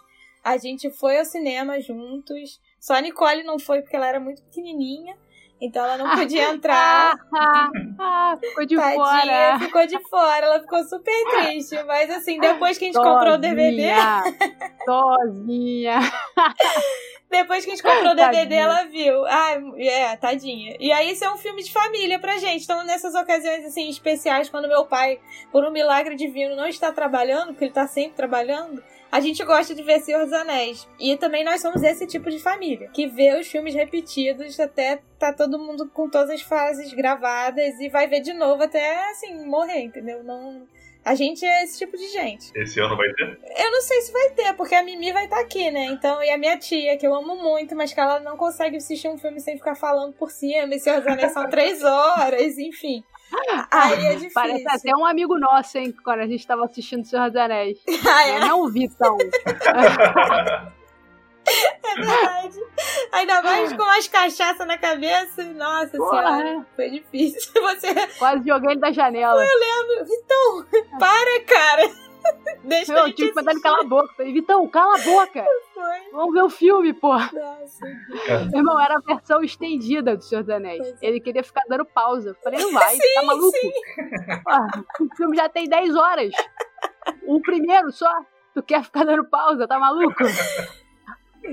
A gente foi ao cinema juntos. Só a Nicole não foi porque ela era muito pequenininha. Então ela não podia entrar. Ah, ah, ficou de Tadinha, fora. ficou de fora. Ela ficou super triste. Mas assim, depois que a gente comprou o DVD, Sozinha. depois que a gente comprou o DVD, Tadinha. ela viu. Ah, é, tadinha. E aí isso é um filme de família pra gente. Então, nessas ocasiões assim especiais, quando meu pai, por um milagre divino, não está trabalhando, porque ele tá sempre trabalhando. A gente gosta de ver Senhor dos Anéis. E também nós somos esse tipo de família. Que vê os filmes repetidos até tá todo mundo com todas as fases gravadas e vai ver de novo até, assim, morrer, entendeu? Não... A gente é esse tipo de gente. Esse ano vai ter? Eu não sei se vai ter, porque a Mimi vai estar aqui, né? Então, e a minha tia, que eu amo muito, mas que ela não consegue assistir um filme sem ficar falando por cima. E Senhor dos Anéis são três horas, enfim. Aí é difícil. Parece até um amigo nosso, hein, quando a gente tava assistindo Senhor dos Anéis. Ah, é? Não o Vitão. É verdade. Ainda mais com as cachaças na cabeça. Nossa Porra. senhora, foi difícil. Você. Quase joguei ele da janela. Vitão, para, cara. Deixa a Eu gente tive que mandar ele calar a boca. Falei, Vitão, cala a boca. assistir. Vamos ver o filme, porra. Nossa. Meu irmão, era a versão estendida do Senhor dos Anéis. Pois é. Ele queria ficar dando pausa. Falei, não vai, tá maluco? Porra, o filme já tem 10 horas. O primeiro só. Tu quer ficar dando pausa, tá maluco?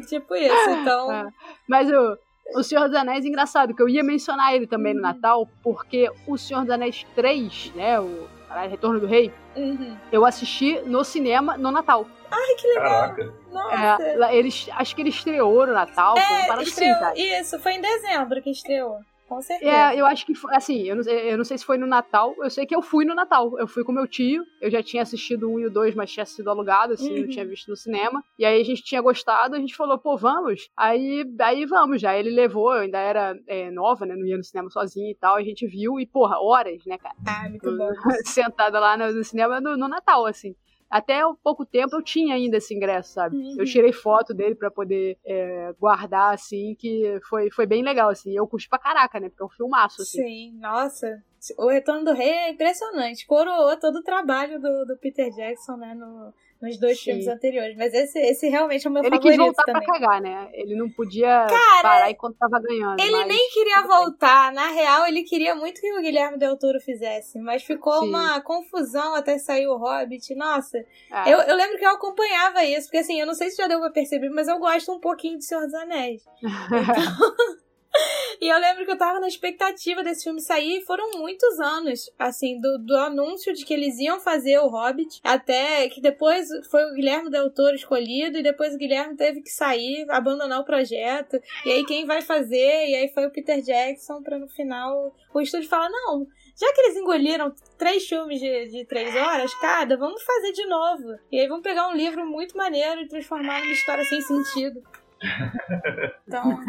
Tipo isso, então. É. Mas o, o Senhor dos Anéis, engraçado, que eu ia mencionar ele também no Natal, porque o Senhor dos Anéis 3, né, o caralho, Retorno do Rei, Uhum. eu assisti no cinema no Natal. Ai, que legal. Caraca. Nossa. É, eles, acho que ele estreou no Natal, foi uma É, parada estreou. assim. Isso, foi em dezembro que estreou. Com certeza. É, eu acho que foi, assim, eu não, sei- eu não sei se foi no Natal, eu sei que eu fui no Natal. Eu fui com meu tio, eu já tinha assistido 1 e o 2, mas tinha sido alugado, assim, Uhum. não tinha visto no cinema. E aí a gente tinha gostado, a gente falou, pô, vamos. Aí, aí vamos, já. Ele levou, eu ainda era é, nova, né, não ia no cinema sozinha e tal, a gente viu, e porra, horas, né, cara, Ah, muito bom. sentada lá no, no cinema no, no Natal, assim. Até pouco tempo eu tinha ainda esse ingresso, sabe? Uhum. Eu tirei foto dele pra poder é, guardar, assim, que foi, foi bem legal, assim. Eu curti pra caraca, né? Porque é um filmaço, assim. Sim, nossa. O Retorno do Rei é impressionante. Coroou todo o trabalho do, do Peter Jackson, né? No, nos dois Sim. filmes anteriores. Mas esse, esse realmente é o meu Ele quis favorito voltar também. pra cagar, né? Ele não podia Cara, parar enquanto tava ganhando. Ele mas- nem queria voltar. Na real, ele queria muito que o Guilherme Del Toro fizesse. Mas ficou Sim. uma confusão até sair o Hobbit. Nossa, É. eu, eu lembro que eu acompanhava isso. Porque assim, eu não sei se já deu pra perceber, mas eu gosto um pouquinho de Senhor dos Anéis. E eu lembro que eu tava na expectativa desse filme sair e foram muitos anos, assim, do, do anúncio de que eles iam fazer o Hobbit, até que depois foi o Guilherme Del Toro escolhido e depois o Guilherme teve que sair, abandonar o projeto. E aí quem vai fazer? E aí foi o Peter Jackson pra no final o estúdio falar, não, já que eles engoliram três filmes de, de três horas cada, vamos fazer de novo. E aí vamos pegar um livro muito maneiro e transformar numa história sem sentido. Então,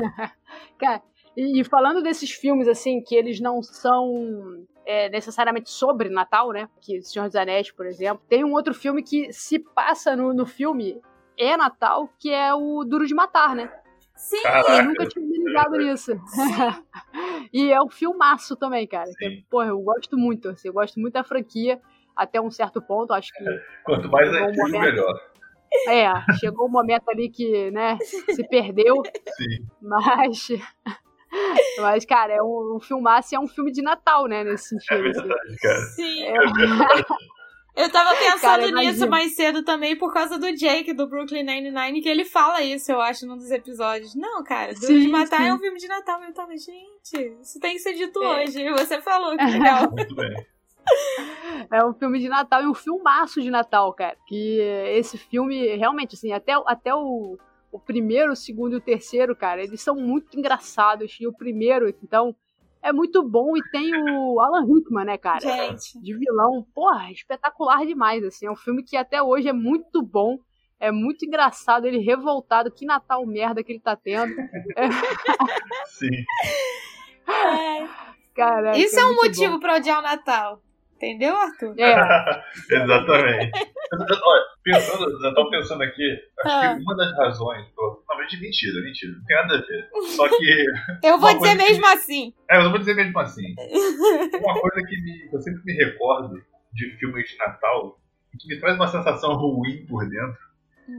Cara, e, e falando desses filmes, assim, que eles não são é, necessariamente sobre Natal, né? Que Senhor dos Anéis, por exemplo. Tem um outro filme que se passa no, no filme é Natal, que é o Duro de Matar, né? sim, Eu Caraca. nunca tinha me ligado nisso. e é um filmaço também, cara. Que, porra, eu gosto muito, assim, eu gosto muito da franquia até um certo ponto, acho que Quanto mais um antigo, momento. melhor. é, chegou um momento ali que, né, se perdeu, Sim. mas mas cara, é um, um filmaço e é um filme de Natal, né, nesse É sentido. assim. verdade, cara. sim. É, Eu tava pensando Cara, nisso mais cedo também por causa do Jake do Brooklyn Nine-Nine, que ele fala isso, eu acho, num dos episódios. Não, cara, Duro de Matar sim. é um filme de Natal. Eu tava, gente, isso tem que ser dito É. hoje. E você falou, que legal. Muito bem. É um filme de Natal e um filmaço de Natal, cara. Que esse filme, realmente, assim, até, até o, o primeiro, o segundo e o terceiro, cara, eles são muito engraçados. E o primeiro, então, é muito bom. E tem o Alan Rickman, né, cara? gente. De vilão. Porra, espetacular demais, assim. É um filme que até hoje é muito bom. É muito engraçado, ele revoltado. Que Natal merda que ele tá tendo. Sim. É. Cara, Isso é um muito motivo pra odiar o Natal. Entendeu, Arthur? É, Exatamente. Olha, pensando, eu pensando aqui, acho Ah. que uma das razões. verdade, mentira, mentira. Não tem nada a ver. Só que. Eu vou dizer coisa que- mesmo assim. É, eu vou dizer mesmo assim. Uma coisa que me- eu sempre me recordo de filmes de Natal e que me traz uma sensação ruim por dentro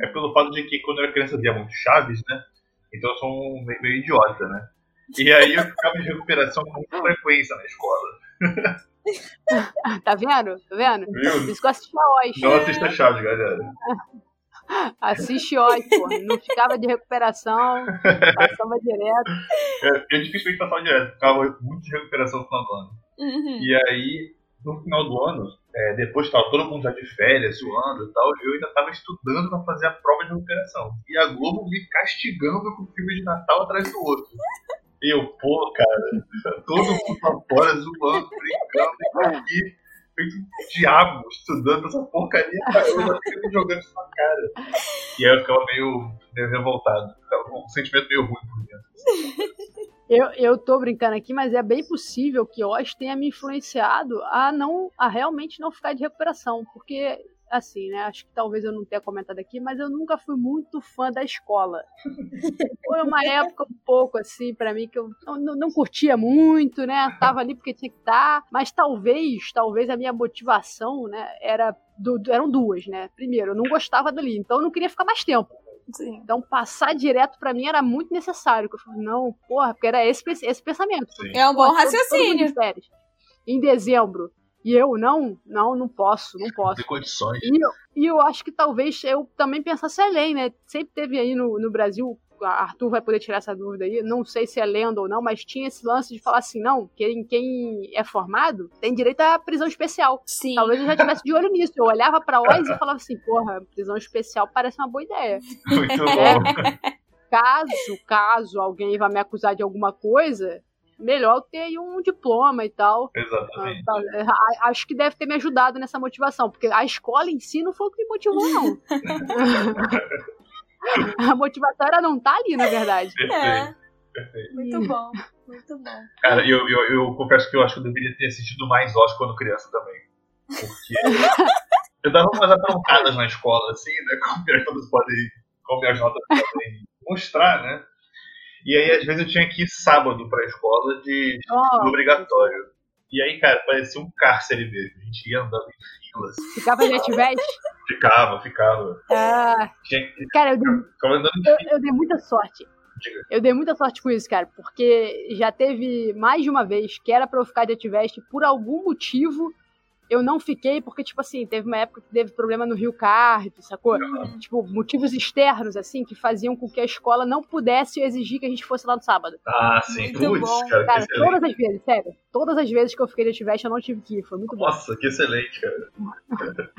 é pelo fato de que quando eu era criança eu via muito Chaves, né? Então eu sou um meio, meio idiota, né? E aí eu ficava em recuperação com muita frequência na escola. tá vendo? Tá vendo? Viu? Isso que eu assisti a Oz. Não assista Chaves, galera. Assiste Oz, pô. Não ficava de recuperação, passava direto. É, Eu dificilmente passava direto, ficava muito de recuperação no final do ano. Uhum. E aí, no final do ano, é, depois que tava todo mundo já de férias, zoando e tal, eu ainda tava estudando pra fazer a prova de recuperação. E a Globo me castigando com filme de Natal atrás do outro. E eu, pô, cara, todo mundo lá fora zoando, brincando, aqui, feito um diabo, estudando essa porcaria, cara, eu fico me jogando isso na cara. E aí eu ficava meio, meio revoltado, ficava com um sentimento meio ruim por dentro. Eu, eu tô brincando aqui, mas é bem possível que Oz tenha me influenciado a não, a realmente não ficar de recuperação, porque assim, né? Acho que talvez eu não tenha comentado aqui, mas eu nunca fui muito fã da escola. Foi uma época um pouco assim pra mim que eu não, não- curtia muito, né? Tava ali porque tinha que estar, mas talvez, talvez a minha motivação, né, era do- eram duas, né? Primeiro, eu não gostava dali, então eu não queria ficar mais tempo. Sim. Então, passar direto pra mim era muito necessário. que Eu falei, não, porra, porque era esse, esse pensamento. Sim. É um bom todo- todo mundo raciocínio. Em dezembro. E eu, não, não, não posso, não Não posso. tem condições. E eu, e eu acho que talvez eu também pensasse além, né? Sempre teve aí no, no Brasil, a Arthur vai poder tirar essa dúvida aí, não sei se é lenda ou não, mas tinha esse lance de falar assim, não, quem, quem é formado tem direito à prisão especial. Sim. Talvez eu já tivesse de olho nisso. Eu olhava pra Oz e falava assim, porra, prisão especial parece uma boa ideia. Muito bom. caso, caso alguém vá me acusar de alguma coisa, melhor ter aí um diploma e tal. Ah, Exatamente. tá, é, Acho que deve ter me ajudado nessa motivação, porque a escola em si não foi o que me motivou, não. a motivação era não estar ali, na verdade. Perfeito. É, Perfeito. muito bom. Muito bom. Cara, eu, eu, eu confesso que eu acho que eu deveria ter assistido mais Oscar quando criança também. Porque eu dava umas aprontadas na escola, assim, né? Como as podem. Como as notas podem mostrar, né? E aí, às vezes, eu tinha que ir sábado pra escola de Ó, obrigatório. E aí, cara, parecia um cárcere mesmo. A gente ia andando em filas. ficava de ativete. Ficava, ficava. Ah, que cara, eu dei, eu, eu dei muita sorte. Diga. Eu dei muita sorte com isso, cara, porque já teve mais de uma vez que era pra eu ficar de ativeste por algum motivo. Eu não fiquei, porque, tipo assim, teve uma época que teve problema no Rio Card, sacou? Tipo, motivos externos, assim, que faziam com que a escola não pudesse exigir que a gente fosse lá no sábado. Ah, sim. Muito Putz, bom. cara, Cara, todas as vezes, sério. Todas as vezes que eu fiquei de ativeste, eu não tive que ir. Foi muito bom. Nossa, que excelente, cara.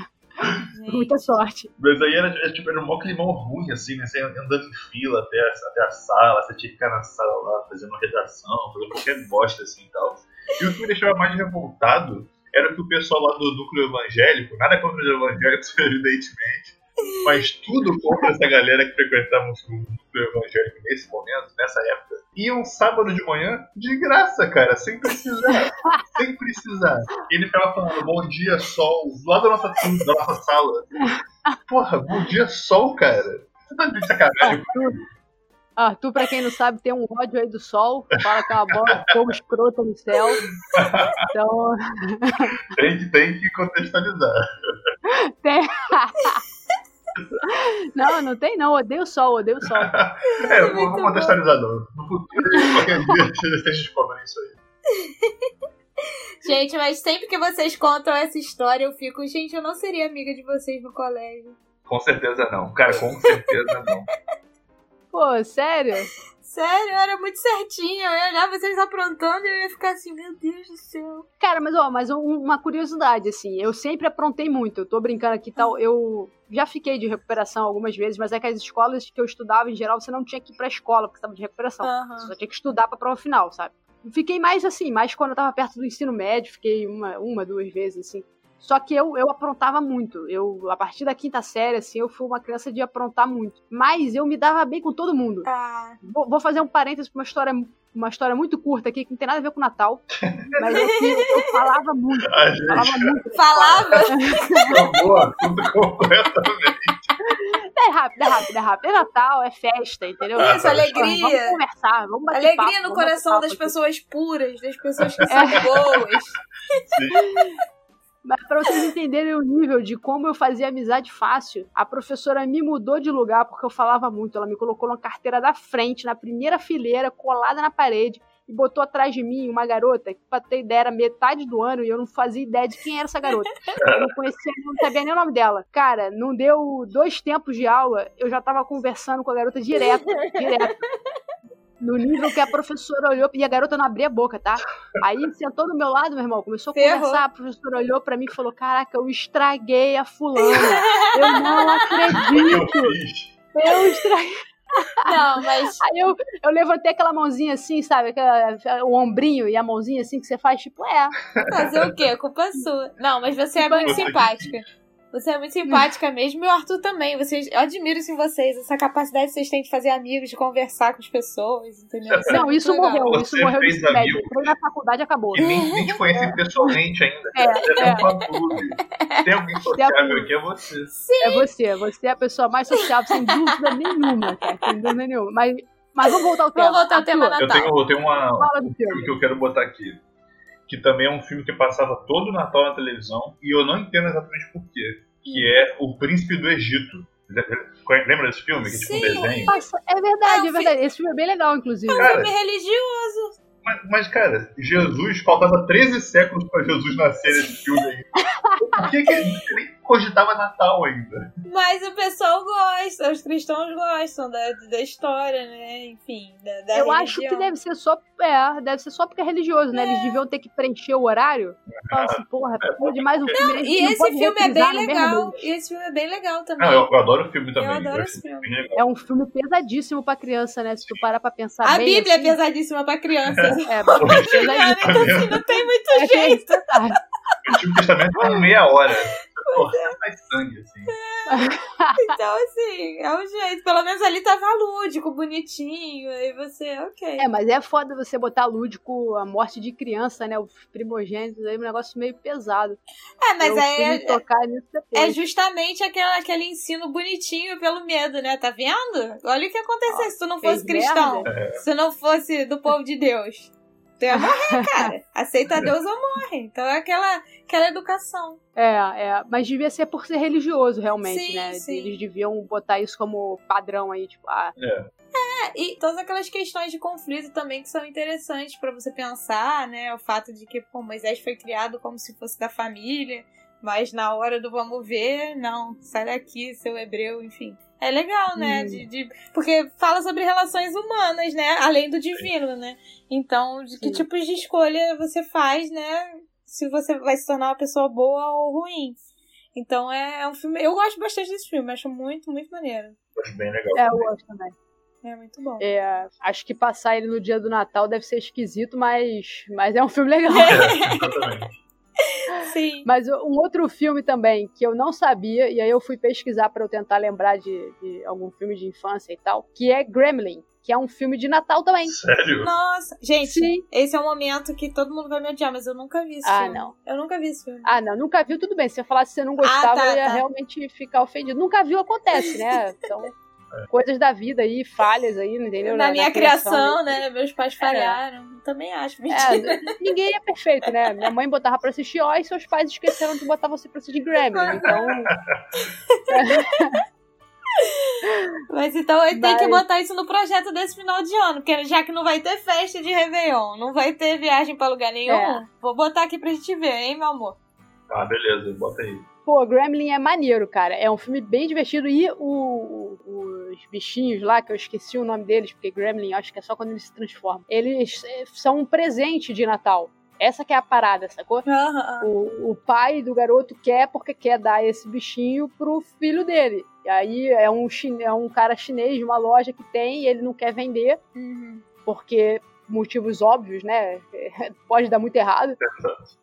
Muita sorte. Mas aí era, era, tipo, era um mó climão ruim, assim, né? Você andando em fila até a, até a sala, você tinha que ficar na sala lá fazendo redação, fazendo qualquer bosta assim e tal. E o que me deixava mais revoltado era que o pessoal lá do núcleo evangélico, nada contra os evangélicos, evidentemente, mas tudo contra essa galera que frequentava o núcleo evangélico nesse momento, nessa época, iam sábado de manhã de graça, cara, sem precisar. sem precisar. E ele ficava falando, bom dia, sol, lá da nossa da nossa sala. Porra, bom dia, sol, cara. Você tá de sacanagem? Arthur, Arthur, pra quem não sabe, tem um ódio aí do sol. Fala que é uma bola fogo escrota no céu. Então, Tem que, tem que contextualizar. tem. Não, não tem não. Odeio o sol, odeio o sol. É, eu vou, vou contextualizar não. No futuro, qualquer dia, vocês descobrem isso aí. Gente, mas sempre que vocês contam essa história, eu fico, gente, eu não seria amiga de vocês no colégio. Com certeza não. Cara, com certeza não. Pô, sério? Sério, eu era muito certinha. Eu ia olhar vocês aprontando e eu ia ficar assim, meu Deus do céu. Cara, mas ó, mas um- uma curiosidade, assim, eu sempre aprontei muito. Eu tô brincando aqui e tal. Eu já fiquei de recuperação algumas vezes, mas é que as escolas que eu estudava, em geral, você não tinha que ir pra escola, porque você tava de recuperação. Aham. Você só tinha que estudar pra prova final, sabe? Fiquei mais assim, mais quando eu tava perto do ensino médio, fiquei uma, uma duas vezes, assim. Só que eu, eu aprontava muito. Eu, a partir da quinta série, assim, eu fui uma criança de aprontar muito. Mas eu me dava bem com todo mundo. Ah, Vou, vou fazer um parênteses pra uma história, uma históa muito curta aqui, que não tem nada a ver com o Natal. Mas eu, eu falava muito. A gente Falava muito. falava. completamente. É rápido, é rápido, é rápido. É Natal, é festa, entendeu? Isso, Vamos alegria. conversar, vamos bater Alegria papo, no vamos coração das aqui. pessoas puras, das pessoas que são boas. Mas pra vocês entenderem o nível de como eu fazia amizade fácil, a professora me mudou de lugar porque eu falava muito. Ela me colocou na carteira da frente, na primeira fileira, colada na parede, e botou atrás de mim uma garota que, pra ter ideia, era metade do ano e eu não fazia ideia de quem era essa garota. Eu não conhecia, não sabia nem o nome dela. Cara, não deu dois tempos de aula, eu já tava conversando com a garota direto, direto. No nível que a professora olhou, e a garota não abria a boca, tá? Aí sentou do meu lado, meu irmão, começou a Ferrou. conversar, a professora olhou pra mim e falou: Caraca, eu estraguei a fulana. Eu não acredito. Eu estraguei. Não, mas Aí eu, eu levantei aquela mãozinha assim, sabe? Aquela- o ombrinho e a mãozinha assim que você faz, tipo, é. fazer o quê? A culpa sua. Não, mas você é muito simpática. Você é muito simpática mesmo, e o Arthur também. Vocês, eu admiro isso em vocês, essa capacidade que vocês têm de fazer amigos, de conversar com as pessoas, entendeu? é Não, isso legal. morreu. Isso Você morreu no fez amigo. Entrei na faculdade e acabou. E nem, nem te conheci pessoalmente ainda. É, é. é um. Tem alguém sociável aqui, é você. É você. Você é a pessoa mais sociável, sem dúvida nenhuma, cara. Sem dúvida nenhuma. Mas, mas vamos voltar ao tema. Vamos voltar ao tema Arthur, Eu tenho, eu tenho uma, Fala do um filme filme. que eu quero botar aqui. Que também é um filme que passava todo Natal na televisão. E eu não entendo exatamente por quê. Que é O Príncipe do Egito. Lembra desse filme? Que é tipo um Sim. desenho? Nossa, é verdade, É um é verdade. Esse filme é bem legal, inclusive. Cara, Filme religioso. Mas, mas, cara, Jesus, faltava 13 séculos pra Jesus nascer nesse filme aí. Por que, que ele cogitava Natal ainda? Mas o pessoal gosta, os cristãos gostam da, da história, né? Enfim, da, da Eu religião. acho que deve ser só. É, deve ser só porque é religioso, né? Eles deviam ter que preencher o horário. Fala assim, porra, precisa de mais um filme. gente E não esse pode filme é bem legal. E esse filme é bem legal também. Não, eu, eu adoro o filme também. Eu adoro acho esse filme. É um filme pesadíssimo pra criança, né? Se tu parar pra pensar A bem. Bíblia assim, é pesadíssima pra criança. É, Hoje, Cara, pesadíssimo. então assim, não tem muito É, jeito. esse o Antigo Testamento tá meia hora. Porra, faz sangue, assim. Então, assim, é o jeito. Pelo menos ali tava lúdico, bonitinho. Aí você, ok. É, mas é foda você botar lúdico a morte de criança, né? Os primogênitos aí, um negócio meio pesado. É, mas eu aí é, tocar nisso depois. é justamente aquela, aquele ensino bonitinho pelo medo, né? Tá vendo? Olha o que aconteceu se tu não fosse cristão. merda. Se não fosse do povo de Deus. Tu ia morrer, cara. Aceita Deus ou morre. Então é aquela, aquela educação. É, é. Mas devia ser por ser religioso, realmente, Sim, né? sim. Eles deviam botar isso como padrão aí, tipo, ah, É, e todas aquelas questões de conflito também que são interessantes pra você pensar, né? O fato de que pô, Moisés foi criado como se fosse da família, mas na hora do vamos ver, não, sai daqui, seu hebreu, enfim. É legal, né? Hum. De, de- porque fala sobre relações humanas, né? Além do divino, né? Então, de que Sim. tipos de escolha você faz, né? Se você vai se tornar uma pessoa boa ou ruim. Então é, é um filme. Eu gosto bastante desse filme, acho muito, muito maneiro. Acho bem legal. é, eu gosto também. É muito bom. É, acho que passar ele no dia do Natal deve ser esquisito, mas, mas é um filme legal. É, exatamente. Sim. Mas um outro filme também que eu não sabia, e aí eu fui pesquisar pra eu tentar lembrar de, de algum filme de infância e tal, que é Gremlin, que é um filme de Natal também. Sério? Nossa, gente, Sim. esse é um momento que todo mundo vai me odiar, mas eu nunca vi esse Ah, filme. não. Eu nunca vi esse filme. Ah, não, nunca viu, tudo bem. Se eu falasse que você não gostava, tá, eu ia tá. realmente ficar ofendido. Nunca viu, acontece, né? São coisas da vida aí, falhas aí, entendeu? Na, minha criação, né? né? Meus pais falharam. Também acho, É, mentira. ninguém é perfeito, né? Minha mãe botava pra assistir Ó e seus pais esqueceram de botar você pra assistir Gremlin. Então. Mas então ele tem que botar isso no projeto desse final de ano, porque já que não vai ter festa de Réveillon, não vai ter viagem pra lugar nenhum, É. vou botar aqui pra gente ver, hein, meu amor? Ah, beleza, bota aí. Pô, Gremlin é maneiro, cara. É um filme bem divertido. E o- o- os bichinhos lá, que eu esqueci o nome deles, porque Gremlin acho que é só quando eles se transformam. Eles eh, são um presente de Natal. Essa que é a parada, sacou? Aham. O, o pai do garoto quer porque quer dar esse bichinho pro filho dele. E aí é um, chine- é um cara chinês de uma loja que tem e ele não quer vender, Uhum. porque motivos óbvios, né? Pode dar muito errado.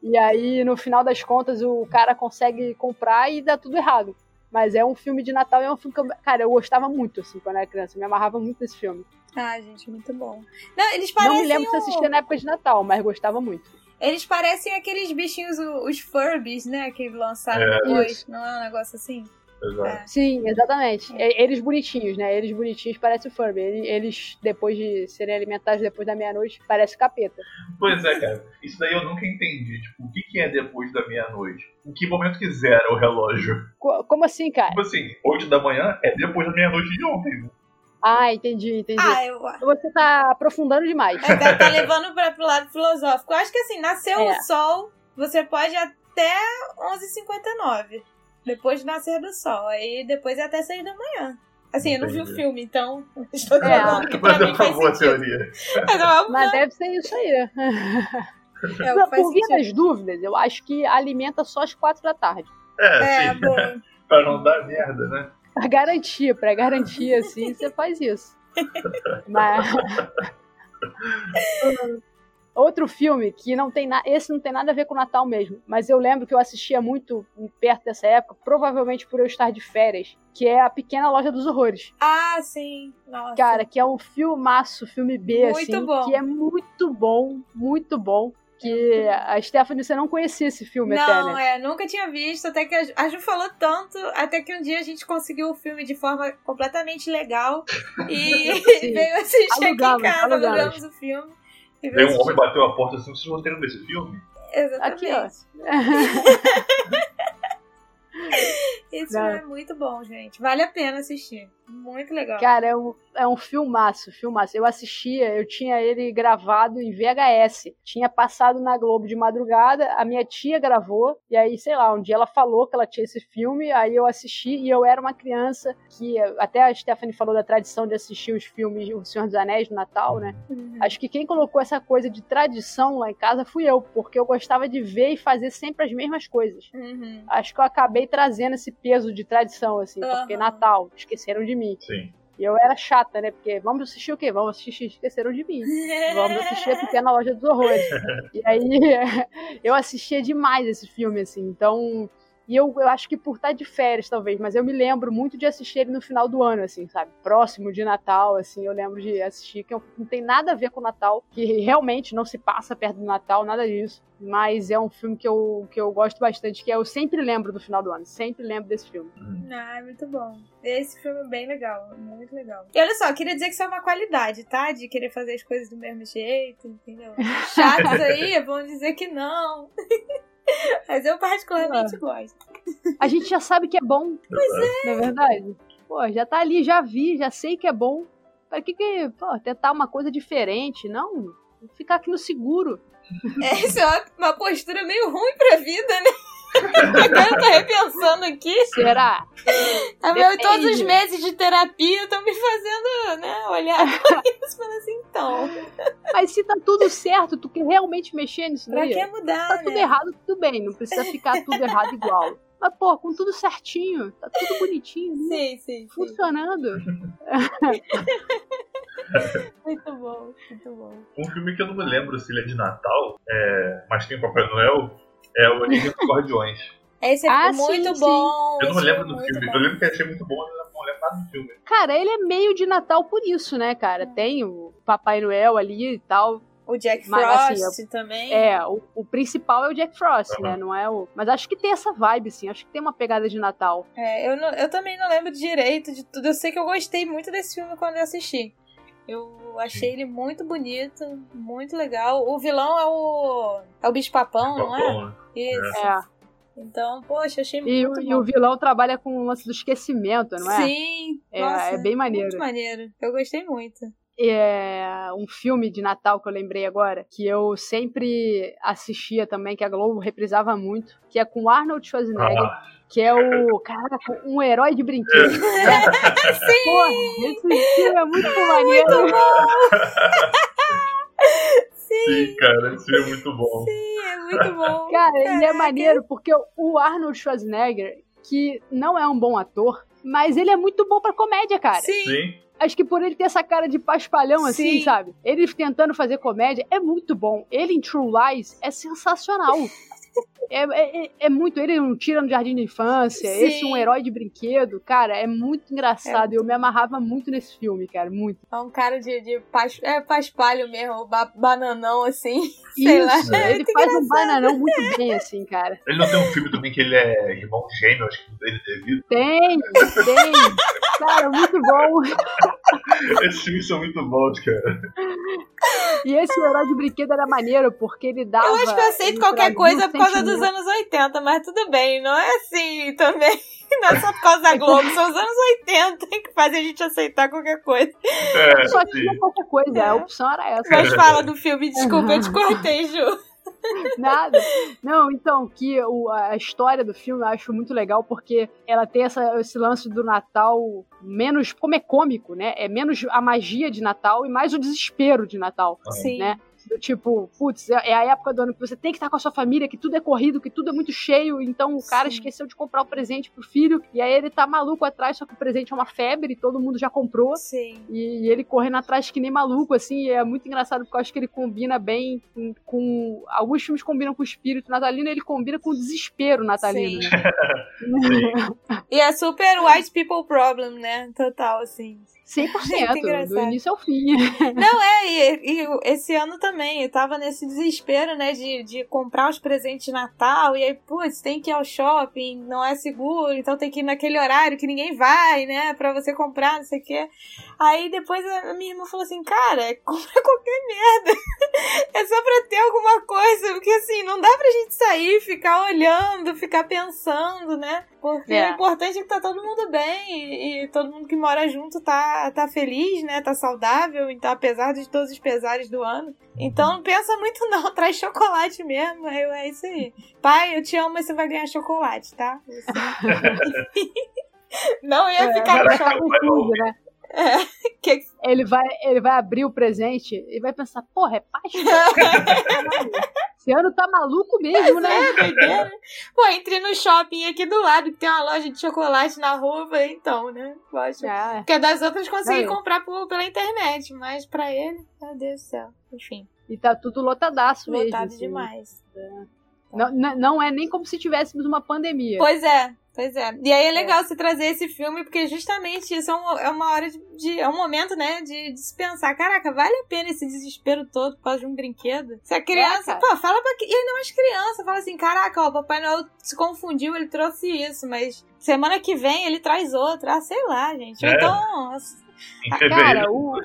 E aí, no final das contas, o cara consegue comprar e dá tudo errado. Mas é um filme de Natal e é um filme que eu, cara, eu gostava muito, assim, quando era criança. Eu me amarrava muito desse filme. Ah, gente, muito bom. Não, eles parecem. não me lembro se o- assistia na época de Natal, mas gostava muito. Eles parecem aqueles bichinhos, os Furbies, né? Que lançaram É. depois. Isso. Não é um negócio assim? Exato. Sim, exatamente. E- Eles bonitinhos, né? Eles bonitinhos parecem o Furby. Ele- Eles, depois de serem alimentados depois da meia-noite, parece capeta. Pois é, cara. Isso daí eu nunca entendi. Tipo, o que, que é depois da meia-noite? Em que momento que zera o relógio? Co- Como assim, cara? Tipo assim, 8 da manhã é depois da meia-noite de ontem. né? Ah, entendi, entendi. Ah, eu. Você tá aprofundando demais. É, tá, tá levando pra, pro lado filosófico. Eu acho que assim, nasceu É. o sol, você pode até 11h59. Depois de nascer do sol. Aí depois é até 6 da manhã. Assim, eu não vi o filme, então estou É. falando que pra Mas é uma faz boa sentido. teoria. Mas Mas deve ser isso aí. é Não, por via das dúvidas, eu acho que alimenta só às quatro da tarde. É, É, sim. bom. pra não dar merda, né? Pra garantia, pra garantir, assim, você faz isso. Mas. Outro filme que não tem nada. Esse não tem nada a ver com o Natal mesmo. Mas eu lembro que eu assistia muito perto dessa época, provavelmente por eu estar de férias, que é A Pequena Loja dos Horrores. Ah, sim. Nossa. Cara, que é um filmaço, filme B, Muito assim, bom. que é muito bom, muito bom. Que a Stephanie, você não conhecia esse filme até, Não, né? é, nunca tinha visto, até que a Ju, falou tanto, até que um dia a gente conseguiu o filme de forma completamente legal e veio assistir Alugamos, aqui em casa, alugamos. alugamos o filme. Veio veio um homem bateu a porta assim, vocês vão ter desse filme? Exatamente. Aqui, ó. Esse filme é muito bom, gente. Vale a pena assistir. Muito legal. Cara, é um, é um filmaço, filmaço. Eu assistia, eu tinha ele gravado em VHS. Tinha passado na Globo de madrugada, a minha tia gravou, e aí, sei lá, um dia ela falou que ela tinha esse filme, aí eu assisti, e eu era uma criança que, até a Stephanie falou da tradição de assistir os filmes O Senhor dos Anéis no Natal, né? Uhum. Acho que quem colocou essa coisa de tradição lá em casa fui eu, porque eu gostava de ver e fazer sempre as mesmas coisas. Uhum. Acho que eu acabei trazendo esse peso de tradição, assim, porque Aham. Natal, esqueceram de mim. Sim. E eu era chata, né? Porque vamos assistir o quê? Vamos assistir Esqueceram de Mim. Vamos assistir a Pequena Loja dos Horrores. E aí eu assistia demais esse filme, assim. Então. E eu, eu acho que por estar de férias, talvez, mas eu me lembro muito de assistir ele no final do ano, assim, sabe? Próximo de Natal, assim, eu lembro de assistir, que não tem nada a ver com o Natal, que realmente não se passa perto do Natal, nada disso. Mas é um filme que eu, que eu gosto bastante, que eu sempre lembro do final do ano, sempre lembro desse filme. Ah, é muito bom. Esse filme é bem legal, muito legal. E olha só, eu queria dizer que isso é uma qualidade, tá? De querer fazer as coisas do mesmo jeito, entendeu? Chatos aí vão dizer que não. Mas eu particularmente gosto. A gente já sabe que é bom. Pois é. Não é verdade? Pô, já tá ali, já vi, já sei que é bom. Pra que que, pô, tentar uma coisa diferente? Não, ficar aqui no seguro. Essa é uma, uma postura meio ruim pra vida, né? Agora eu tô repensando aqui. Será? Tá? Depende. Todos os meses de terapia estão me fazendo, né, olhar pra isso e falar assim, então, Mas se tá tudo certo, tu quer realmente mexer nisso pra daí? que mudar, Tá tudo né? errado, tudo bem, não precisa ficar tudo errado igual. Mas, pô, com tudo certinho, tá tudo bonitinho, né? Sim, sim, sim. funcionando. Muito bom, muito bom. Um filme que eu não me lembro se ele é de Natal, é, mas tem o Papai Noel, é o Origem dos Guardiões. Esse é Ah, muito sim, bom. Eu não esse lembro é do filme. bom. Eu lembro que achei muito bom, mas eu não lembro nada do filme. Cara, ele é meio de Natal por isso, né, cara? Tem o Papai Noel ali e tal. O Jack Mas, Frost assim, também. É, o, o principal é o Jack Frost, Aham. né? Não é o. Mas acho que tem essa vibe, sim. Acho que tem uma pegada de Natal. É, eu, não- eu também não lembro direito de tudo. Eu sei que eu gostei muito desse filme quando eu assisti. Eu achei ele muito bonito, muito legal. O vilão é o. É o bicho papão, não é? Né? Isso. É. Então, poxa, achei E, muito o- e bom. o vilão trabalha com o lance do esquecimento, não é? Sim, É, nossa, é bem maneiro. Muito maneiro. Eu gostei muito. É um filme de Natal que eu lembrei agora, que eu sempre assistia também, que a Globo reprisava muito, que é com Arnold Schwarzenegger, Ah, que é o, caraca, um herói de brinquedo. Sim! Porra, esse filme é muito maneiro. sim, cara, esse filme é muito bom. Sim, é muito bom. Cara, e é maneiro porque o Arnold Schwarzenegger, que não é um bom ator, mas ele é muito bom pra comédia, cara. Sim, Sim, Acho que por ele ter essa cara de paspalhão assim, Sim. sabe? Ele tentando fazer comédia é muito bom. Ele em True Lies é sensacional. É, é, é- é muito. Ele um tira no jardim de infância, Sim. esse um herói de brinquedo, cara, é muito engraçado. Eu me amarrava muito nesse filme, cara, muito. é um cara de, de pas, é, paspalho mesmo, ba- bananão assim. Sei Isso, lá, é ele faz um bananão muito bem, assim, cara. ele não tem um filme também que ele é irmão gêmeo, acho que dele ter visto. Tem, tem. Cara, muito bom. Esses filmes são muito bons, cara. E esse herói de brinquedo era maneiro, porque ele dava. Eu acho que eu aceito ele qualquer coisa por causa dos anos 80, mas tudo bem, não é assim também. Não é só por causa da Globo, são os anos 80 que fazem a gente aceitar qualquer coisa. É, Só qualquer coisa, a opção era essa. Mas fala do filme, desculpa, eu te cortei, Ju. Nada. Não, então, que o- a história do filme eu acho muito legal porque ela tem essa, esse lance do Natal menos. Como é cômico, né? É menos a magia de Natal e mais o desespero de Natal. Sim. Né? Do tipo, putz, é é a época do ano que você tem que estar com a sua família, que tudo é corrido, que tudo é muito cheio, então o cara Sim. esqueceu de comprar o presente pro filho, e aí ele tá maluco atrás, só que o presente é uma febre, todo mundo já comprou. Sim. E ele correndo atrás que nem maluco, assim, e é muito engraçado porque eu acho que ele combina bem com. com- alguns filmes combinam com o espírito natalino e ele combina com o desespero natalino. Sim. Né? E é super white people problem, né? Total, assim. 100%, Muito engraçado. do início ao fim. Não, é, e, e esse ano também, eu tava nesse desespero, né, de, de comprar os presentes de Natal, e aí, putz, tem que ir ao shopping, não é seguro, então tem que ir naquele horário que ninguém vai, né, pra você comprar, não sei o quê. Aí depois a minha irmã falou assim, cara, compra qualquer merda, é só pra ter alguma coisa, porque assim, não dá pra gente sair, ficar olhando, ficar pensando, né, porque É. o importante é que tá todo mundo bem, e, e todo mundo que mora junto tá, tá feliz, né, tá saudável, então apesar de todos os pesares do ano. Então não pensa muito não, traz chocolate mesmo, eu- é isso aí. Pai, eu te amo, mas você vai ganhar chocolate, tá? Você- Não ia É, ficar no vai shopping. ficar né? Que- Ele vai, ele vai abrir o presente e vai pensar, porra, é Páscoa? Esse ano tá maluco mesmo, né? É, doideira. Pô, entrei no shopping aqui do lado, que tem uma loja de chocolate na rua, então, né? Poxa. É. Porque das outras consegui comprar por- pela internet, mas pra ele, meu Deus do céu. Enfim, E tá tudo lotadaço mesmo. lotado assim. demais. Não, não- não é nem como se tivéssemos uma pandemia. Pois é, pois é. E aí é legal você trazer esse filme, porque justamente isso é, um- é uma hora de, de- É um momento, né, de, de se pensar: caraca, vale a pena esse desespero todo por causa de um brinquedo? Se a criança. cara. pô, fala pra. E ainda mais criança, fala assim: caraca, ó, o Papai Noel se confundiu, ele trouxe isso, mas semana que vem ele traz outra. Ah, sei lá, gente. É. então. Em Cara, o,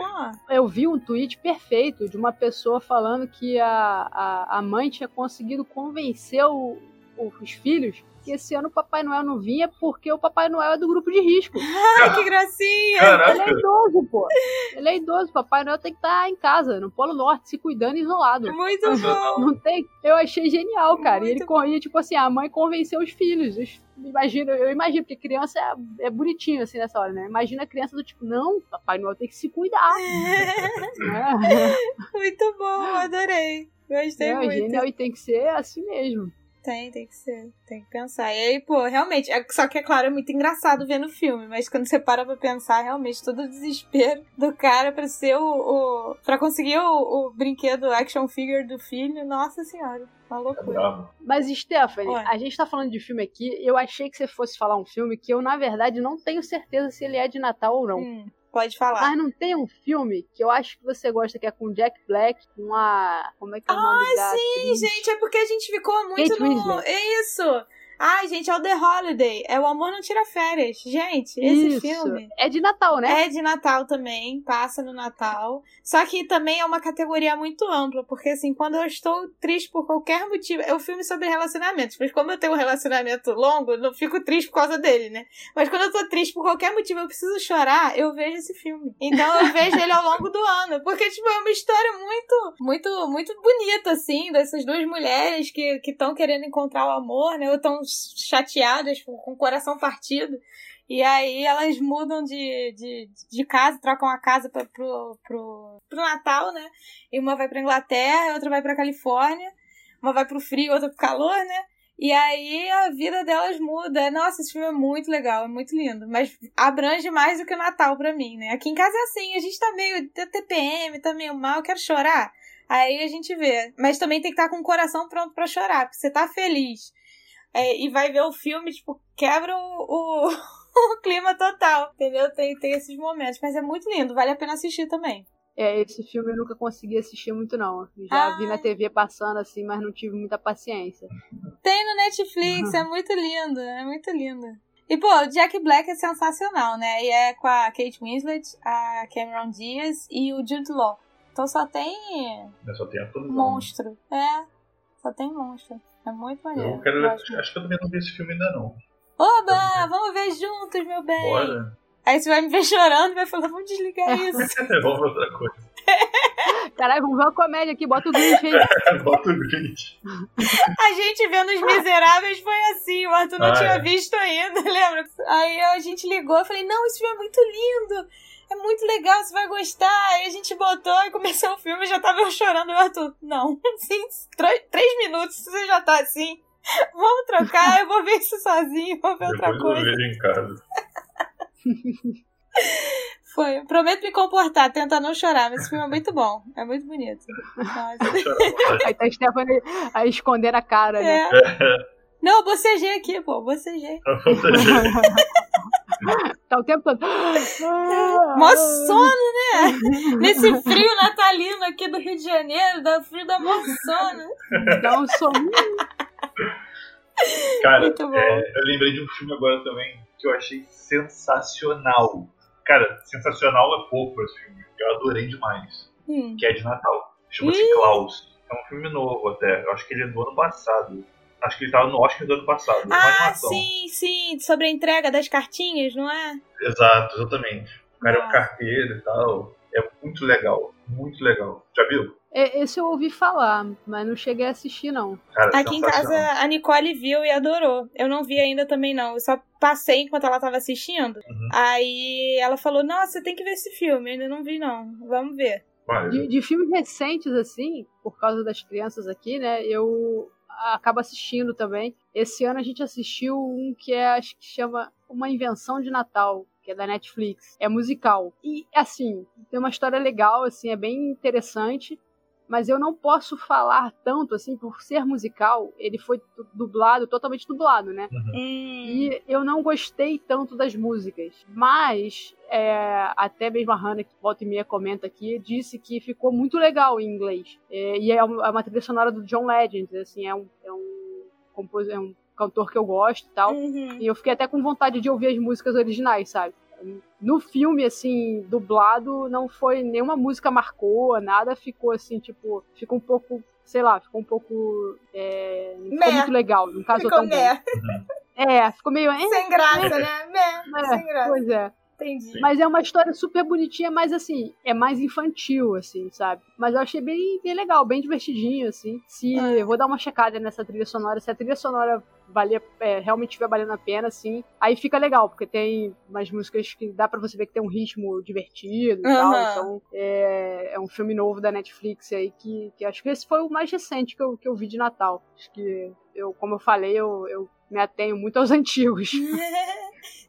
eu vi um tweet perfeito de uma pessoa falando que a, a, a mãe tinha conseguido convencer o- os filhos que esse ano o Papai Noel não vinha porque o Papai Noel é do grupo de risco. Ai, que gracinha! Ele Caraca, é idoso, pô. Ele é idoso. o Papai Noel tem que estar em casa, no Polo Norte, se cuidando isolado. Muito bom! Não tem. Eu achei genial, cara. E ele Muito corria, tipo assim, a mãe convenceu os filhos. Os- Imagina, eu imagino, porque criança é, é bonitinho assim nessa hora, né? Imagina a criança do tipo, não, Papai Noel tem que se cuidar. né? Muito bom, adorei. Gostei É, muito. genial, e tem que ser assim mesmo. Tem, tem que ser. Tem que pensar. E aí, pô, realmente. é- Só que, é claro, é muito engraçado ver no filme. Mas quando você para pra pensar, realmente, todo o desespero do cara pra ser o. o pra conseguir o, o brinquedo action figure do filho, nossa senhora. Uma é loucura. bravo. Mas, Stephanie, Ué. a gente tá falando de filme aqui. Eu achei que você fosse falar um filme que eu, na verdade, não tenho certeza se ele é de Natal ou não. Hum, pode falar. Mas não tem um filme que eu acho que você gosta, que é com Jack Black, com a. Como é que é o nome da. Sim, atriz? gente, é porque a gente ficou muito Kate no. Winslet. É isso! Ai, gente, é o The Holiday. É o Amor Não Tira Férias. Gente, esse Isso. filme É de Natal, né? é de Natal também, passa no Natal. Só que também é uma categoria muito ampla, porque assim, quando eu estou triste por qualquer motivo, é um filme sobre relacionamentos, mas como eu tenho um relacionamento longo, eu não fico triste por causa dele, né? Mas quando eu tô triste por qualquer motivo, eu preciso chorar, eu vejo esse filme. Então eu vejo ele ao longo do ano, porque tipo, é uma história muito, muito, muito bonita assim, dessas duas mulheres que estão querendo encontrar o amor, né? Ou estão chateadas, com o coração partido. E aí elas mudam de, de, de casa, trocam a casa pra, pro, pro, pro Natal, né? E uma vai pra Inglaterra, outra vai pra Califórnia. Uma vai pro frio, outra pro calor, né? E aí a vida delas muda. Nossa, esse filme é muito legal, é muito lindo. Mas abrange mais do que o Natal pra mim, né? Aqui em casa é assim, a gente tá meio TPM, tá meio mal, eu quero chorar. Aí a gente vê. Mas também tem que estar com o coração pronto pra chorar, porque você tá feliz. É, e vai ver o filme, tipo, quebra o, o, o clima total, entendeu? Tem, tem esses momentos. Mas é muito lindo, vale a pena assistir também. É, esse filme eu nunca consegui assistir muito, não. Já Ah. vi na TV passando assim, mas não tive muita paciência. Tem no Netflix, é muito lindo, é muito lindo. E, pô, o Jack Black é sensacional, né? E é com a Kate Winslet, a Cameron Diaz e o Jude Law. Então só tem Eu só tenho tudo. monstro. É, só tem monstro. É muito maneiro. Eu quero. Gosto. Acho que eu também não vi esse filme ainda não. Oba, vamos ver juntos, meu bem. Bora. Aí você vai me ver chorando e vai falar, vamos desligar isso. Vamos pra outra coisa. Caralho, vamos ver uma comédia aqui, bota o Grinch aí. Bota o Grinch. A gente vendo Os Miseráveis foi assim, o Arthur não Ah, tinha é. visto ainda, lembra? Aí a gente ligou e falei, não, esse filme é muito lindo, é muito legal, você vai gostar. Aí a gente botou e começou o filme e já tava eu chorando, e o Arthur, não, tr- três minutos você já tá assim, vamos trocar, eu vou ver isso sozinho, vou ver outra Depois eu coisa. vejo em casa. Foi, prometo me comportar, tentar não chorar, mas esse filme é muito bom, é muito bonito. Nossa. Aí tá a Stephanie a esconder a cara, né? É. Não, eu bocejei aqui, pô, bocejei. Tá o tempo todo. Mó sono, né? Nesse frio natalino aqui do Rio de Janeiro, dá frio da mó sono. Dá um som. Cara, Muito bom. é, eu lembrei de um filme agora também que eu achei sensacional. Cara, sensacional é pouco esse filme. Eu adorei demais. Hum. Que é de Natal. Chama-se! Klaus. É um filme novo até. Eu acho que ele é do ano passado. Acho que ele tava no Oscar do ano passado. Ah, sim, sim, sobre a entrega das cartinhas, não é? Exato, exatamente. O cara é um Nossa. carteiro e tal. É muito legal. Muito legal. Já viu? É, Esse eu ouvi falar, mas não cheguei a assistir, não. Cara, Aqui em casa a Nicole viu e adorou. Eu não vi ainda também, não. Eu só passei enquanto ela tava assistindo. Uhum. Aí ela falou: Nossa, tem que ver esse filme. Eu ainda não vi, não. Vamos ver. De, de filmes recentes, assim, por causa das crianças aqui, né? Eu acabo assistindo também. Esse ano a gente assistiu um que é, acho que chama Uma Invenção de Natal, que é da Netflix. É musical. E, assim, tem uma história legal, assim, é bem interessante. Mas eu não posso falar tanto, assim, por ser musical. Ele foi du- dublado, totalmente dublado, né? Hum. E eu não gostei tanto das músicas. Mas, é, até mesmo a Hannah, que volta e meia comenta aqui, disse que ficou muito legal em inglês. É, e é uma, é uma trilha sonora do John Legend, assim, é um, é um, compos- é um cantor que eu gosto e tal. Uhum. E eu fiquei até com vontade de ouvir as músicas originais, sabe? No filme, assim, dublado, não foi nenhuma música marcou, nada ficou assim, tipo, ficou um pouco, sei lá, ficou um pouco. É, não ficou muito legal, não casou Ficou tão bem. É, ficou meio. é, Sem graça, né? Meh. é, Sem graça. pois é. Entendi. Mas é uma história super bonitinha, mas assim, é mais infantil, assim, sabe? Mas eu achei bem, bem legal, bem divertidinho, assim. Se Ah. eu vou dar uma checada nessa trilha sonora, se a trilha sonora valer, é, realmente estiver valendo a pena, assim, aí fica legal, porque tem umas músicas que dá pra você ver que tem um ritmo divertido e tal. Aham. Então é, é um filme novo da Netflix aí que, que acho que esse foi o mais recente que eu, que eu vi de Natal. Acho que eu, como eu falei, eu, eu me atenho muito aos antigos.